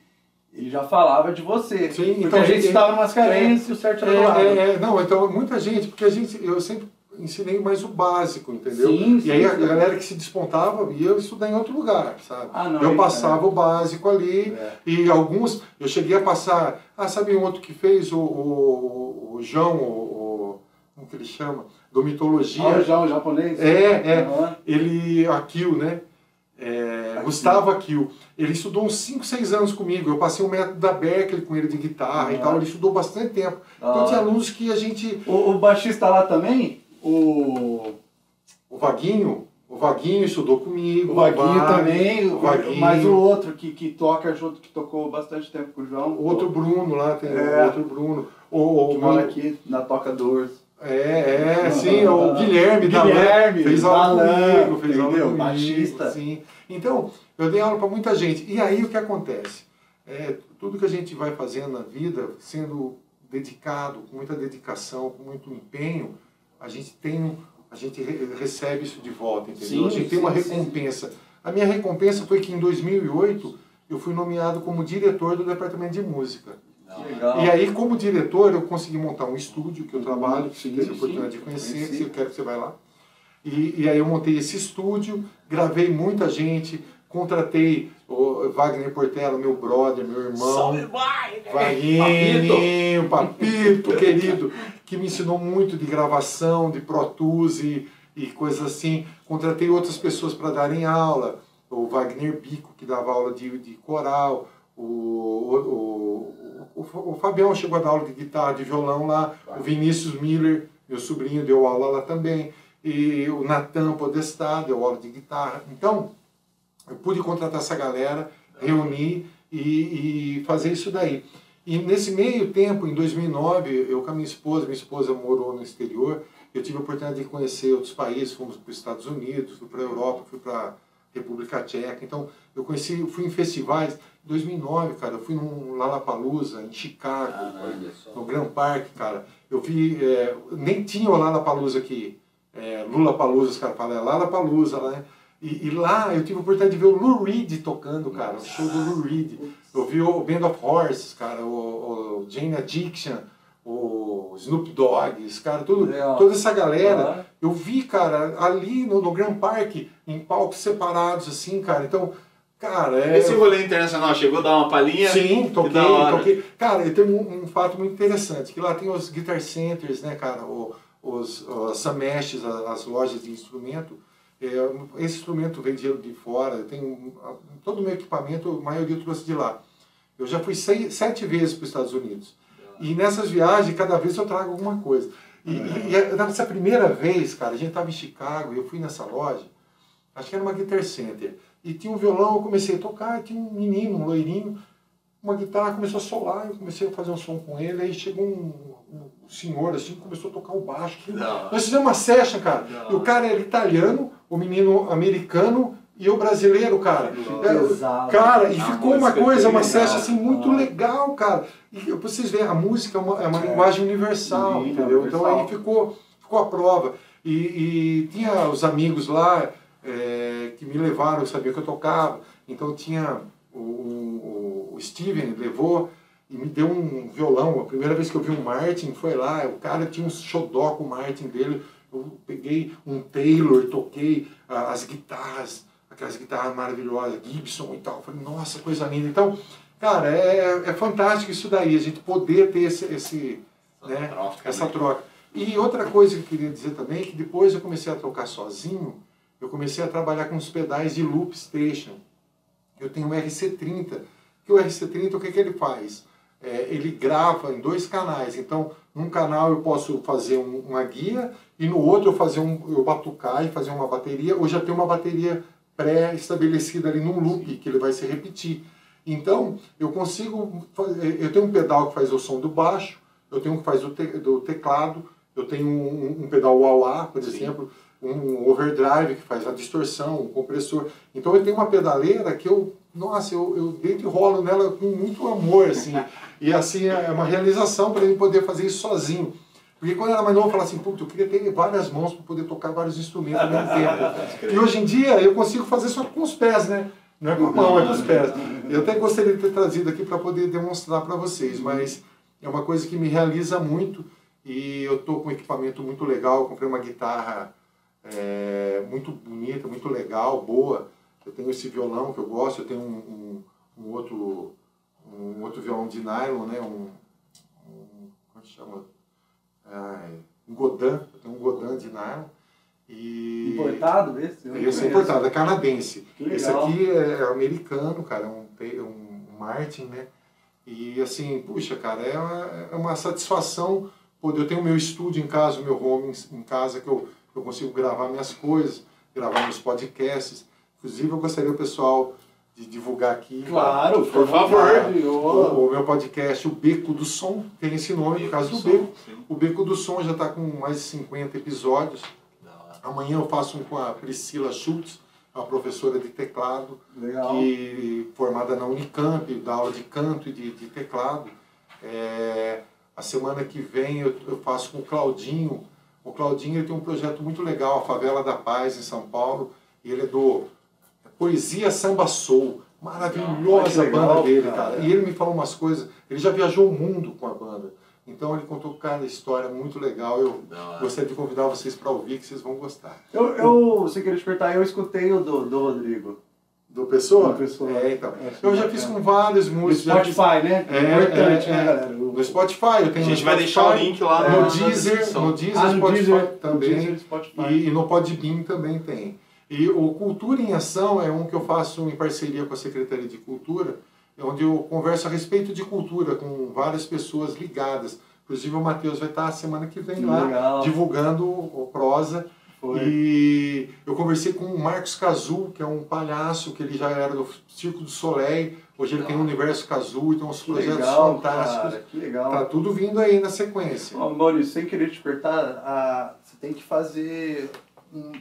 ele já falava de você. Sim, porque então, a gente é- estava umas carências e o certo era do lado. É, é, é, não, então muita gente, porque a gente, eu sempre ensinei mais o básico, entendeu? Sim, e sim, aí a galera que se despontava ia estudar em outro lugar, sabe? Ah, não, eu é- passava o básico ali, É. e alguns, eu cheguei a passar, ah, sabe um outro que fez, o, o, o João, o, como que ele chama? Do Mitologia. Ah, o João, o japonês? É, é. Aham. Ele, Akil, né? É. Gustavo Akil. Ele estudou uns 5, 6 anos comigo. Eu passei o método da Berkeley com ele de guitarra e Ah. tal. Ele estudou bastante tempo. Da Então tinha alunos que a gente. O, o baixista lá também, o, O Vaguinho, o Vaguinho estudou comigo. o Vaguinho Vag- também, o Vaguinho. mas o outro que, que toca junto, que tocou bastante tempo com o João. O outro Bruno lá, tem É. outro Bruno. O, que o, mora aqui na Toca Doors. É, é, sim, o (laughs) Guilherme, Guilherme, fez aula comigo, fez aula comigo, Baixista. sim. Então, eu dei aula para muita gente. E aí o que acontece? É, tudo que a gente vai fazendo na vida, sendo dedicado, com muita dedicação, com muito empenho, a gente tem, um- a gente re- recebe isso de volta, entendeu? Sim, a gente tem sim, uma sim. recompensa. A minha recompensa foi que em 2008 eu fui nomeado como diretor do departamento de música. Legal. E aí, como diretor, eu consegui montar um estúdio que eu trabalho, que você Sim, teve a sim. oportunidade de conhecer, que eu quero que você vai lá. E, e aí eu montei esse estúdio, gravei muita gente, contratei o Wagner Portela, meu brother, meu irmão. Wagninho, Papito, querido, que me ensinou muito de gravação, de Pro Tools e, e coisas assim. Contratei outras pessoas para darem aula, o Wagner Bico, que dava aula de, de coral, o, o, o, o, Fabião chegou a dar aula de guitarra, de violão lá, o Vinícius Miller, meu sobrinho, deu aula lá também, e o Natan Podestá deu aula de guitarra. Então, eu pude contratar essa galera, reunir e, e fazer isso daí. E nesse meio tempo, em 2009, eu com a minha esposa, minha esposa morou no exterior, eu tive a oportunidade de conhecer outros países, fomos para os Estados Unidos, fui para a Europa, fui para a República Tcheca. Então, eu conheci, fui em festivais. Em 2009, cara, eu fui num Lollapalooza, em Chicago, só. no Grand Park, cara. Eu vi, é, nem tinha o Lollapalooza aqui. é, Lula Palusa, os caras falam, é Lala Palusa, né? E, e, lá eu tive a oportunidade de ver o Lou Reed tocando, cara, o show do Lou Reed. Eu vi o Band of Horses, cara, o, o Jane Addiction, o Snoop Dogg, esse cara, tudo, toda essa galera. Eu vi, cara, ali no, no Grand Park, em palcos separados, assim, cara. Então, cara, é... Esse rolê internacional chegou a dar uma palhinha? Sim, toquei, toquei. Cara, e tem um, um, fato muito interessante, que lá tem os guitar centers, né, cara, o, os, os Sameshes, as lojas de instrumento. É, esse instrumento vem de, de fora, tem um, todo o meu equipamento, a maioria eu trouxe de lá. Eu já fui seis, sete vezes para os Estados Unidos. E nessas viagens, cada vez eu trago alguma coisa. E, e, e nessa primeira vez, cara, a gente estava em Chicago e eu fui nessa loja, acho que era uma Guitar Center, e tinha um violão, eu comecei a tocar, e tinha um menino, um loirinho, uma guitarra, começou a solar, eu comecei a fazer um som com ele, aí chegou um, um senhor assim, começou a tocar o baixo. Nós fizemos uma session, cara, Não. e o cara era italiano, o menino americano, e eu brasileiro, cara. É, cara, e ficou uma coisa, uma session assim muito legal, cara. E vocês veem, a música é uma, é uma é. linguagem universal, Sim, entendeu? Universal. Então aí ficou, ficou a prova. E, e tinha os amigos lá é, que me levaram, eu sabia que eu tocava. Então tinha o, o, o Steven levou e me deu um violão. A primeira vez que eu vi um Martin foi lá, o cara tinha um xodó com o Martin dele. Eu peguei um Taylor, toquei as guitarras aquelas guitarras maravilhosas, Gibson e tal. falei, nossa, coisa linda. Então, cara, é, é fantástico isso daí, a gente poder ter esse, esse essa, né, troca, essa né? troca. E outra coisa que eu queria dizer também, é que depois eu comecei a tocar sozinho, eu comecei a trabalhar com os pedais de loop station. Eu tenho um RC30, que o RC30, o que, que ele faz? É, ele grava em dois canais, então num canal eu posso fazer um, uma guia e no outro eu fazer um, eu batucar e fazer uma bateria, ou já tem uma bateria pré-estabelecida ali num loop, que ele vai se repetir. Então, eu consigo, eu tenho um pedal que faz o som do baixo, eu tenho um que faz o te, do teclado, eu tenho um, um pedal wah-wah, por Sim. exemplo, um overdrive que faz a distorção, um compressor. Então eu tenho uma pedaleira que eu, nossa, eu, eu deito e rolo nela com muito amor, assim. e assim é uma realização para ele poder fazer isso sozinho. Porque quando era mais novo, eu falava assim, puta, eu queria ter várias mãos para poder tocar vários instrumentos ao mesmo tempo. (laughs) e hoje em dia eu consigo fazer só com os pés, né? Não é com a mão, é com os pés. Eu até gostaria de ter trazido aqui para poder demonstrar para vocês, mas é uma coisa que me realiza muito e eu estou com um equipamento muito legal, eu comprei uma guitarra é, muito bonita, muito legal, boa. Eu tenho esse violão que eu gosto, eu tenho um, um, um outro, um outro violão de nylon, né? Um, um, como se chama? Um Godin, eu tenho um Godin de nylon. E... Importado esse? Esse é importado, é canadense. Esse aqui é americano, cara, é um, um Martin, né? E assim, puxa, cara, é uma, é uma satisfação poder. Eu tenho meu estúdio em casa, meu home em casa, que eu, eu consigo gravar minhas coisas, gravar meus podcasts. Inclusive, eu gostaria o pessoal de divulgar aqui. Claro, por favor. O, o, meu podcast, O Beco do Som, tem esse nome por causa do som, Beco. Sim. O Beco do Som já está com mais de 50 episódios. Amanhã eu faço um com a Priscila Schultz, uma professora de teclado, Legal. que formada na Unicamp, dá aula de canto e de, de teclado. É, a semana que vem eu, eu faço com o Claudinho. O Claudinho ele tem um projeto muito legal, a Favela da Paz, em São Paulo, e ele é do Poesia Samba Soul. Maravilhosa banda dele, cara. E ele me falou umas coisas. Ele já viajou o mundo com a banda. Então ele contou cada história muito legal. Eu Não, gostaria de convidar vocês para ouvir, que vocês vão gostar. Eu, eu você queria te perguntar, eu escutei o do, do Rodrigo. Do Pessoa? Do Pessoa. É, então. É, eu já fiz com vários músicos. No Spotify, né? É, é importante, é, né, galera? No Spotify. Eu tenho a gente vai deixar o link lá no, no Deezer, no Deezer, ah, Spotify Deezer, também. Deezer, Spotify. E, e no Podbean também tem. E o Cultura em Ação é um que eu faço em parceria com a Secretaria de Cultura, onde eu converso a respeito de cultura com várias pessoas ligadas. Inclusive o Matheus vai estar semana que vem lá Legal. divulgando o prosa. Foi. E eu conversei com o Marcos Cazu, que é um palhaço, que ele já era do Circo do Soleil, hoje ele tem o Universo Cazu, então uns projetos legal, fantásticos. Cara, que legal. Tá tudo vindo aí na sequência. Ó, Maurício, sem querer te apertar, a... você tem que fazer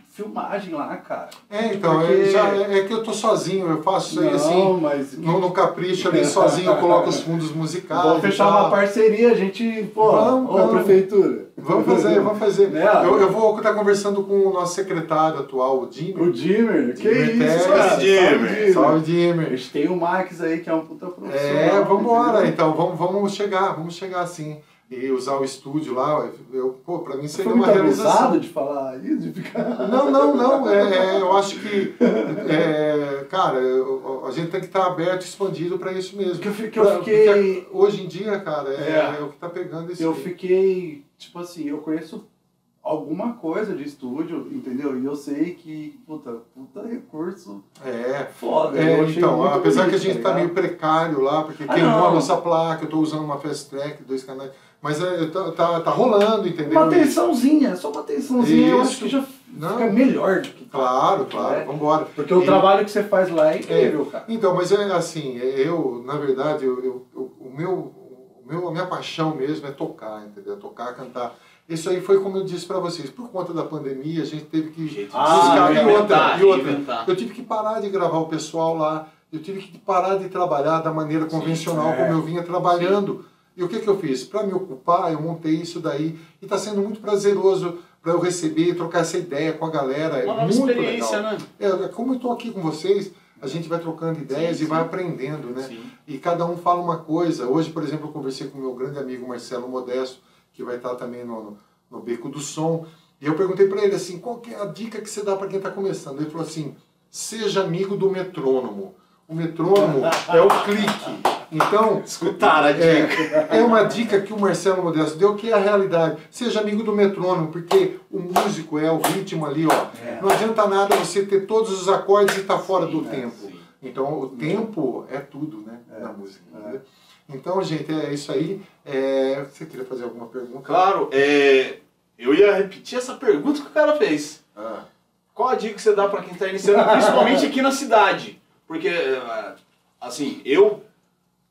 filmagem lá, cara. É, então, Porque- é, já- é- é que eu tô sozinho, eu faço isso aí assim, mas. no, no capricho ali (laughs) sozinho, eu coloco os fundos musicais. Vamos fechar uma parceria, a gente. Pô, Vamos, vamos. prefeitura. Vamos fazer, vamos fazer. Né? Eu, eu vou estar conversando com o nosso secretário atual, o Jimmy. O Dimmer, que Dimmer isso, Tex. cara. Salve, Dimmer. Salve, A Dimmer. gente tem o Max aí, que é um puta profissional. É, vamos embora, entendeu? então, vamos, vamos chegar, vamos chegar assim. E usar o estúdio lá, eu, pô, pra mim seria foi uma realização. de falar isso, de ficar. Não, não, não. É, é, eu acho que, é, cara, eu- a gente tem que estar aberto, expandido para isso mesmo. Que eu fi- que eu Pra- fiquei- porque hoje em dia, cara, é, É. é o que tá pegando esse. Eu fiquei, tipo assim, eu conheço alguma coisa de estúdio, entendeu? E eu sei que, puta, puta recurso É. foda. É, então, apesar que a bonito, gente tá ligado? meio precário lá, porque Ah, queimou não. a nossa placa, eu tô usando uma fast track, dois canais, mas é, tá, tá, tá rolando, entendeu? Uma tensãozinha, só uma tensãozinha, eu acho Isso. que já Não. fica melhor do que tá. Claro, claro, É. vambora. Porque o E- trabalho que você faz lá é incrível, cara. Então, mas é assim, é, eu, na verdade, eu, eu- eu- o meu, o meu, a minha paixão mesmo é tocar, entendeu? Tocar, cantar. Isso aí foi como eu disse pra vocês, por conta da pandemia, a gente teve que Jeito de Ah, buscar. E outra, e outra, eu tive que parar de gravar o pessoal lá, eu tive que parar de trabalhar da maneira convencional é. como eu vinha trabalhando. E o que, que eu fiz? Para me ocupar, eu montei isso daí e está sendo muito prazeroso para eu receber, trocar essa ideia com a galera. É Uma nova muito experiência, legal. né? É, como eu estou aqui com vocês, a gente vai trocando ideias Sim, e vai sim. aprendendo, né? Sim. E cada um fala uma coisa. Hoje, por exemplo, eu conversei com o meu grande amigo Marcelo Modesto, que vai estar também no, no, Beco do Som. E eu perguntei para ele assim, qual que é a dica que você dá para quem está começando? Ele falou assim, seja amigo do metrônomo. O metrônomo (laughs) é o clique. Então, Escutaram a dica. é, é uma dica que o Marcelo Modesto deu, que é a realidade. Seja amigo do metrônomo, porque o músico é o ritmo ali, ó. É. Não adianta nada você ter todos os acordes e estar fora do Sim, tempo. sim. Então, o tempo é tudo, né, É, na música. é. entendeu? Então, gente, é isso aí. É, você queria fazer alguma pergunta? Claro, é, eu ia repetir essa pergunta que o cara fez. Ah, Qual a dica que você dá pra quem tá iniciando, principalmente aqui na cidade? Porque, é, assim, eu,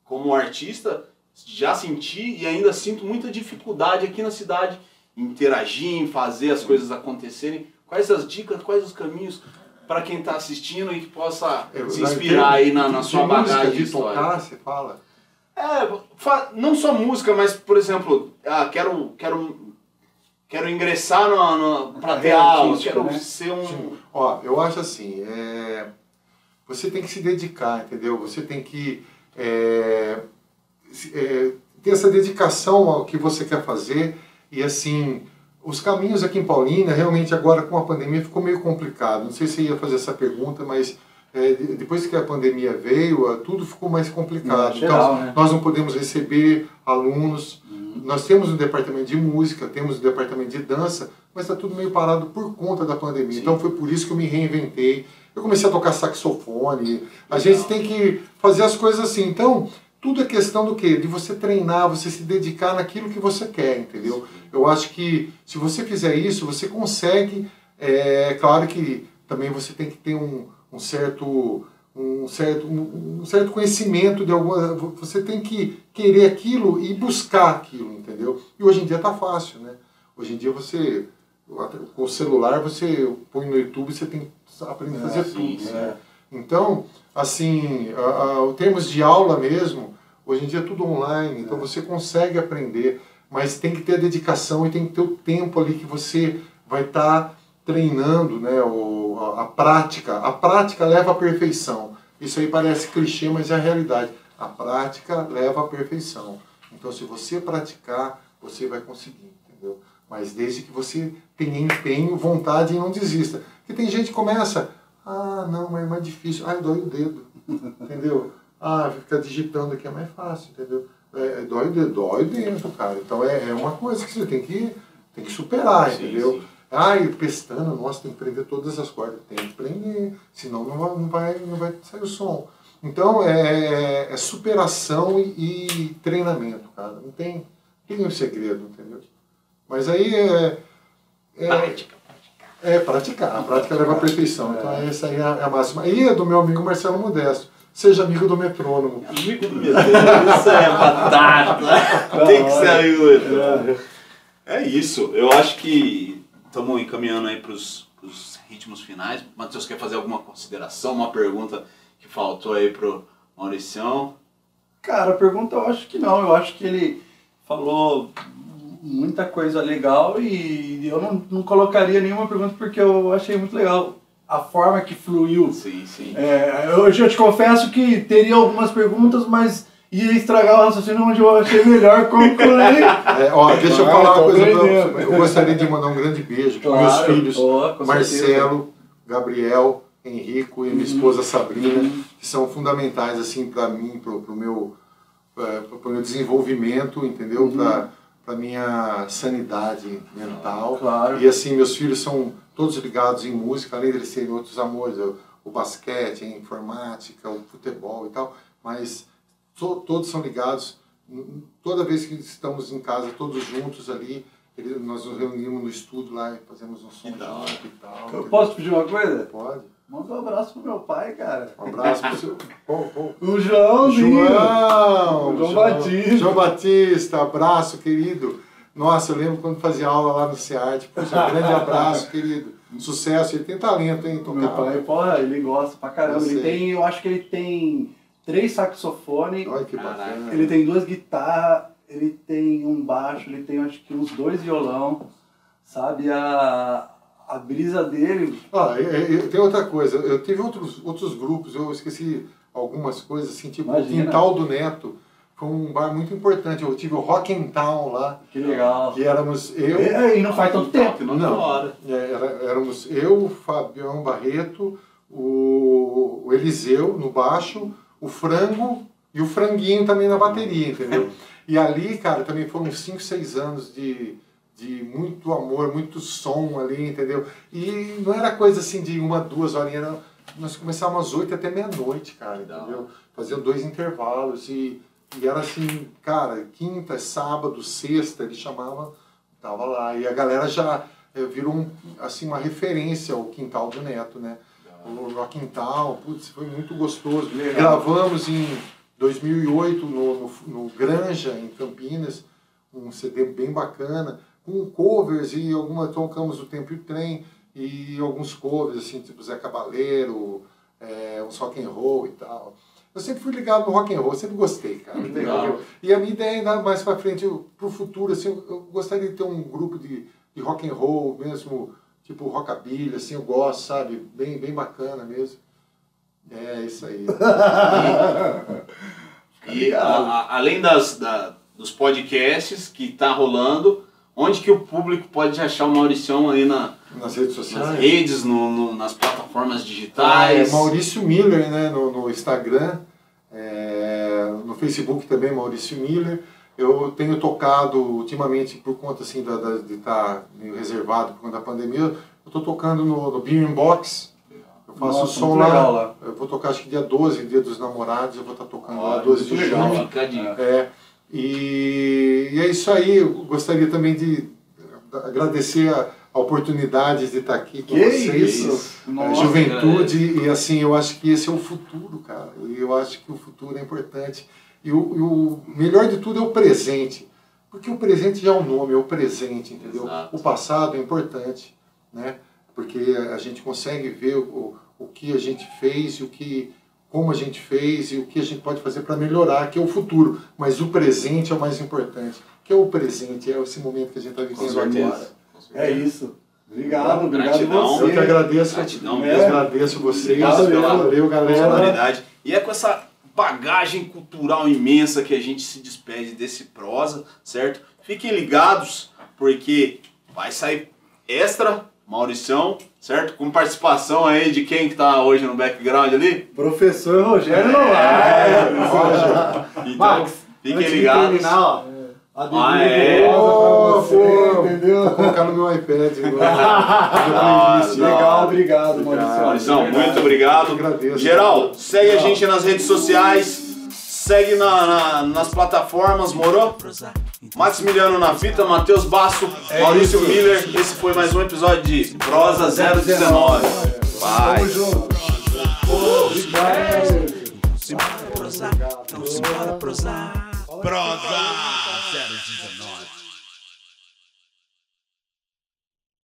como artista, já senti e ainda sinto muita dificuldade aqui na cidade em interagir, em fazer as coisas acontecerem. Quais as dicas, quais os caminhos para quem tá assistindo e que possa é, se inspirar aí na, na sua bagagem de histórica? tocar, você fala. É, não só música, mas, por exemplo, ah, quero, quero, quero ingressar no, no, pra ter É aula, quero né? ser um... Sim. Ó, eu acho assim, é, você tem que se dedicar, entendeu? Você tem que é, é, ter essa dedicação ao que você quer fazer e assim, os caminhos aqui em Paulínia, realmente agora com a pandemia ficou meio complicado. Não sei se ia fazer essa pergunta, mas é, de- depois que a pandemia veio, tudo ficou mais complicado. É, geral, então, né? nós não podemos receber alunos. Nós temos um departamento de música, temos um departamento de dança, mas está tudo meio parado por conta da pandemia. Sim. Então foi por isso que eu me reinventei. Eu comecei a tocar saxofone. A gente tem que fazer as coisas assim. Então, tudo é questão do quê? De você treinar, você se dedicar naquilo que você quer, entendeu? Eu acho que se você fizer isso, você consegue. É claro que também você tem que ter um, um certo um certo, um, um certo conhecimento de alguma. Você tem que querer aquilo e buscar aquilo, entendeu? E hoje em dia tá fácil, né? Hoje em dia você. Com o celular você põe no YouTube você tem aprender a fazer É, tudo. sim. Né? Então, assim, a, a, termos de aula mesmo, hoje em dia é tudo online, então você consegue aprender, mas tem que ter a dedicação e tem que ter o tempo ali que você vai estar treinando, né, o, a, a prática. A prática leva à perfeição. Isso aí parece clichê, mas é a realidade. A prática leva à perfeição. Então, se você praticar, você vai conseguir, entendeu? Mas desde que você tenha empenho, vontade e não desista. Porque tem gente que começa, ah, não, mas é mais difícil. Ah, dói o dedo, (laughs) entendeu? Ah, ficar digitando aqui é mais fácil, entendeu? É, dói o dedo, dói dentro, cara. Então é, é uma coisa que você tem que, tem que superar, Sim, entendeu? sim. Ah, e pestana, nossa, tem que prender todas as cordas. Tem que prender, senão não vai, não vai, não vai sair o som. Então é, é superação e, e treinamento, cara. Não tem, tem um segredo, entendeu? Mas aí é, é, Prática. é praticar. A prática leva à perfeição. Então essa aí é a, é a máxima. E é do meu amigo Marcelo Modesto. Seja amigo do metrônomo. Amigo do metrô, isso é batata. Tem que ser amigo do metrô. É isso. Eu acho que estamos encaminhando aí para os os ritmos finais. Matheus, quer fazer alguma consideração, uma pergunta que faltou aí pro Mauricião? Cara, a pergunta eu acho que não. Eu acho que ele falou muita coisa legal e eu não, não colocaria nenhuma pergunta porque eu achei muito legal a forma que fluiu. Sim, sim. É, hoje eu te confesso que teria algumas perguntas, mas ia estragar o raciocínio onde eu achei melhor concluir. (laughs) É, ó, deixa eu Ah, falar tô uma coisa. pra- eu gostaria de mandar um grande beijo para meus Claro. filhos, Ó, com Marcelo, Gabriel, Henrico e minha Uhum. esposa Sabrina, que são fundamentais assim para mim, para o meu, eh, pro meu desenvolvimento, entendeu? Uhum. Para para minha sanidade mental. Claro. E assim, meus filhos são todos ligados em música, além de eles terem outros amores, o, o basquete, a informática, o futebol e tal, mas to- todos são ligados. Toda vez que estamos em casa, todos juntos ali, ele- nós nos reunimos no estúdio lá e fazemos um som junto e tal. Eu posso pedir uma coisa? Pode. Manda um abraço pro meu pai, cara. Um abraço pro seu. (laughs) Qual- qual? O Joãozinho. João! João Batista. João Batista, abraço, querido. Nossa, eu lembro quando fazia aula lá no SEART. Poxa, um grande abraço, querido. Sucesso, ele tem talento, hein? Tocar. Meu pai, porra, ele gosta pra caramba. Eu Ele tem, eu acho que ele tem três saxofones, Olha que Caraca. bacana. ele tem duas guitarras, ele tem um baixo, ele tem acho que uns dois violão, sabe? A, a brisa dele. Ah, e- e- tem outra coisa. Eu tive outros, outros grupos, eu esqueci algumas coisas, assim, tipo o Imagina. Quintal do Neto. Foi um bar muito importante. Eu tive o Rock in Town lá, Que legal. que éramos eu. E, e não faz tanto tempo. Não, Não. hora. É, era- éramos eu, o Fabião Barreto, o, o Eliseu no baixo, o Frango e o Franguinho também na bateria, entendeu? (laughs) E ali, cara, também foram 5, 6 anos de, de muito amor, muito som ali, entendeu? E não era coisa assim de uma, duas horinhas, não. Nós começávamos às 8 até meia-noite, cara, entendeu? Fazia dois intervalos e, e era assim, cara, quinta, sábado, sexta, ele chamava, tava lá. E a galera já eh, virou um, assim, uma referência ao Quintal do Neto, né? O Rock Quintal, putz, foi muito gostoso. Legal. Gravamos em 2008 no, no, no Granja, em Campinas, um CD bem bacana, com covers e alguma tocamos o Tempo e o Trem e alguns covers, assim, tipo Zé Cabaleiro, é, uns rock and roll e tal. Eu sempre fui ligado no rock and roll, sempre gostei, cara. (laughs) Legal. E a minha ideia ainda mais para frente, para o futuro, assim, eu, eu gostaria de ter um grupo de, de rock and roll mesmo, tipo rockabilly, assim, eu gosto, sabe? Bem, bem bacana mesmo. É isso aí. (laughs) E a- a- além das, da- dos podcasts que tá rolando, onde que o público pode achar o Mauricião aí na, Nas redes nas sociais. redes, no, no- nas plataformas Ah, é digitais? Maurício Miller, né, no, no Instagram, é, no Facebook também, Maurício Miller. Eu tenho tocado ultimamente, por conta assim, da, da- de estar meio reservado por conta da pandemia, eu estou tocando no, no Beer Box. Eu faço Nossa, som lá. legal lá. Eu vou tocar acho que dia 12, dia dos namorados, eu vou estar tocando lá Olha, 12 de muito legal. junho. É, e, e é isso aí, eu gostaria também de agradecer a, a oportunidade de estar aqui com Que vocês. isso? É, Nossa, juventude e assim eu acho que esse é o futuro cara. E eu acho que o futuro é importante. E o, e o melhor de tudo é o presente. Porque o presente já é o nome é o presente entendeu? Exato. o passado é importante né? Porque a gente consegue ver o, o que a gente fez e o que como a gente fez e o que a gente pode fazer para melhorar que é o futuro mas o presente é o mais importante que é o presente é esse momento que a gente está vivendo agora. É isso. Obrigado, obrigado Gratidão. eu que agradeço Gratidão eu mesmo. agradeço vocês Obrigado pela valeu galera. E é com essa bagagem cultural imensa que a gente se despede desse prosa, certo? Fiquem ligados, porque vai sair extra, Maurição, certo? Com participação aí de quem que tá hoje no background ali. Professor Rogério É, Novaes. Então, Max, fiquem ligados. terminar, ó, Ah, é? pra você, Vou entendeu? colocar no meu iPad agora. (laughs) Ah. Legal, obrigado, Maurício. Maurição, muito Eu obrigado. agradeço. Geral, segue a gente nas redes sociais, segue na- na- nas plataformas, morou? Maximiliano na fita, Matheus Basso, Maurício isso. Miller. Esse foi mais um episódio de Prosa 019. Paz. Tamo junto. Simbora prosar, então simbora prosar. Prosa 019.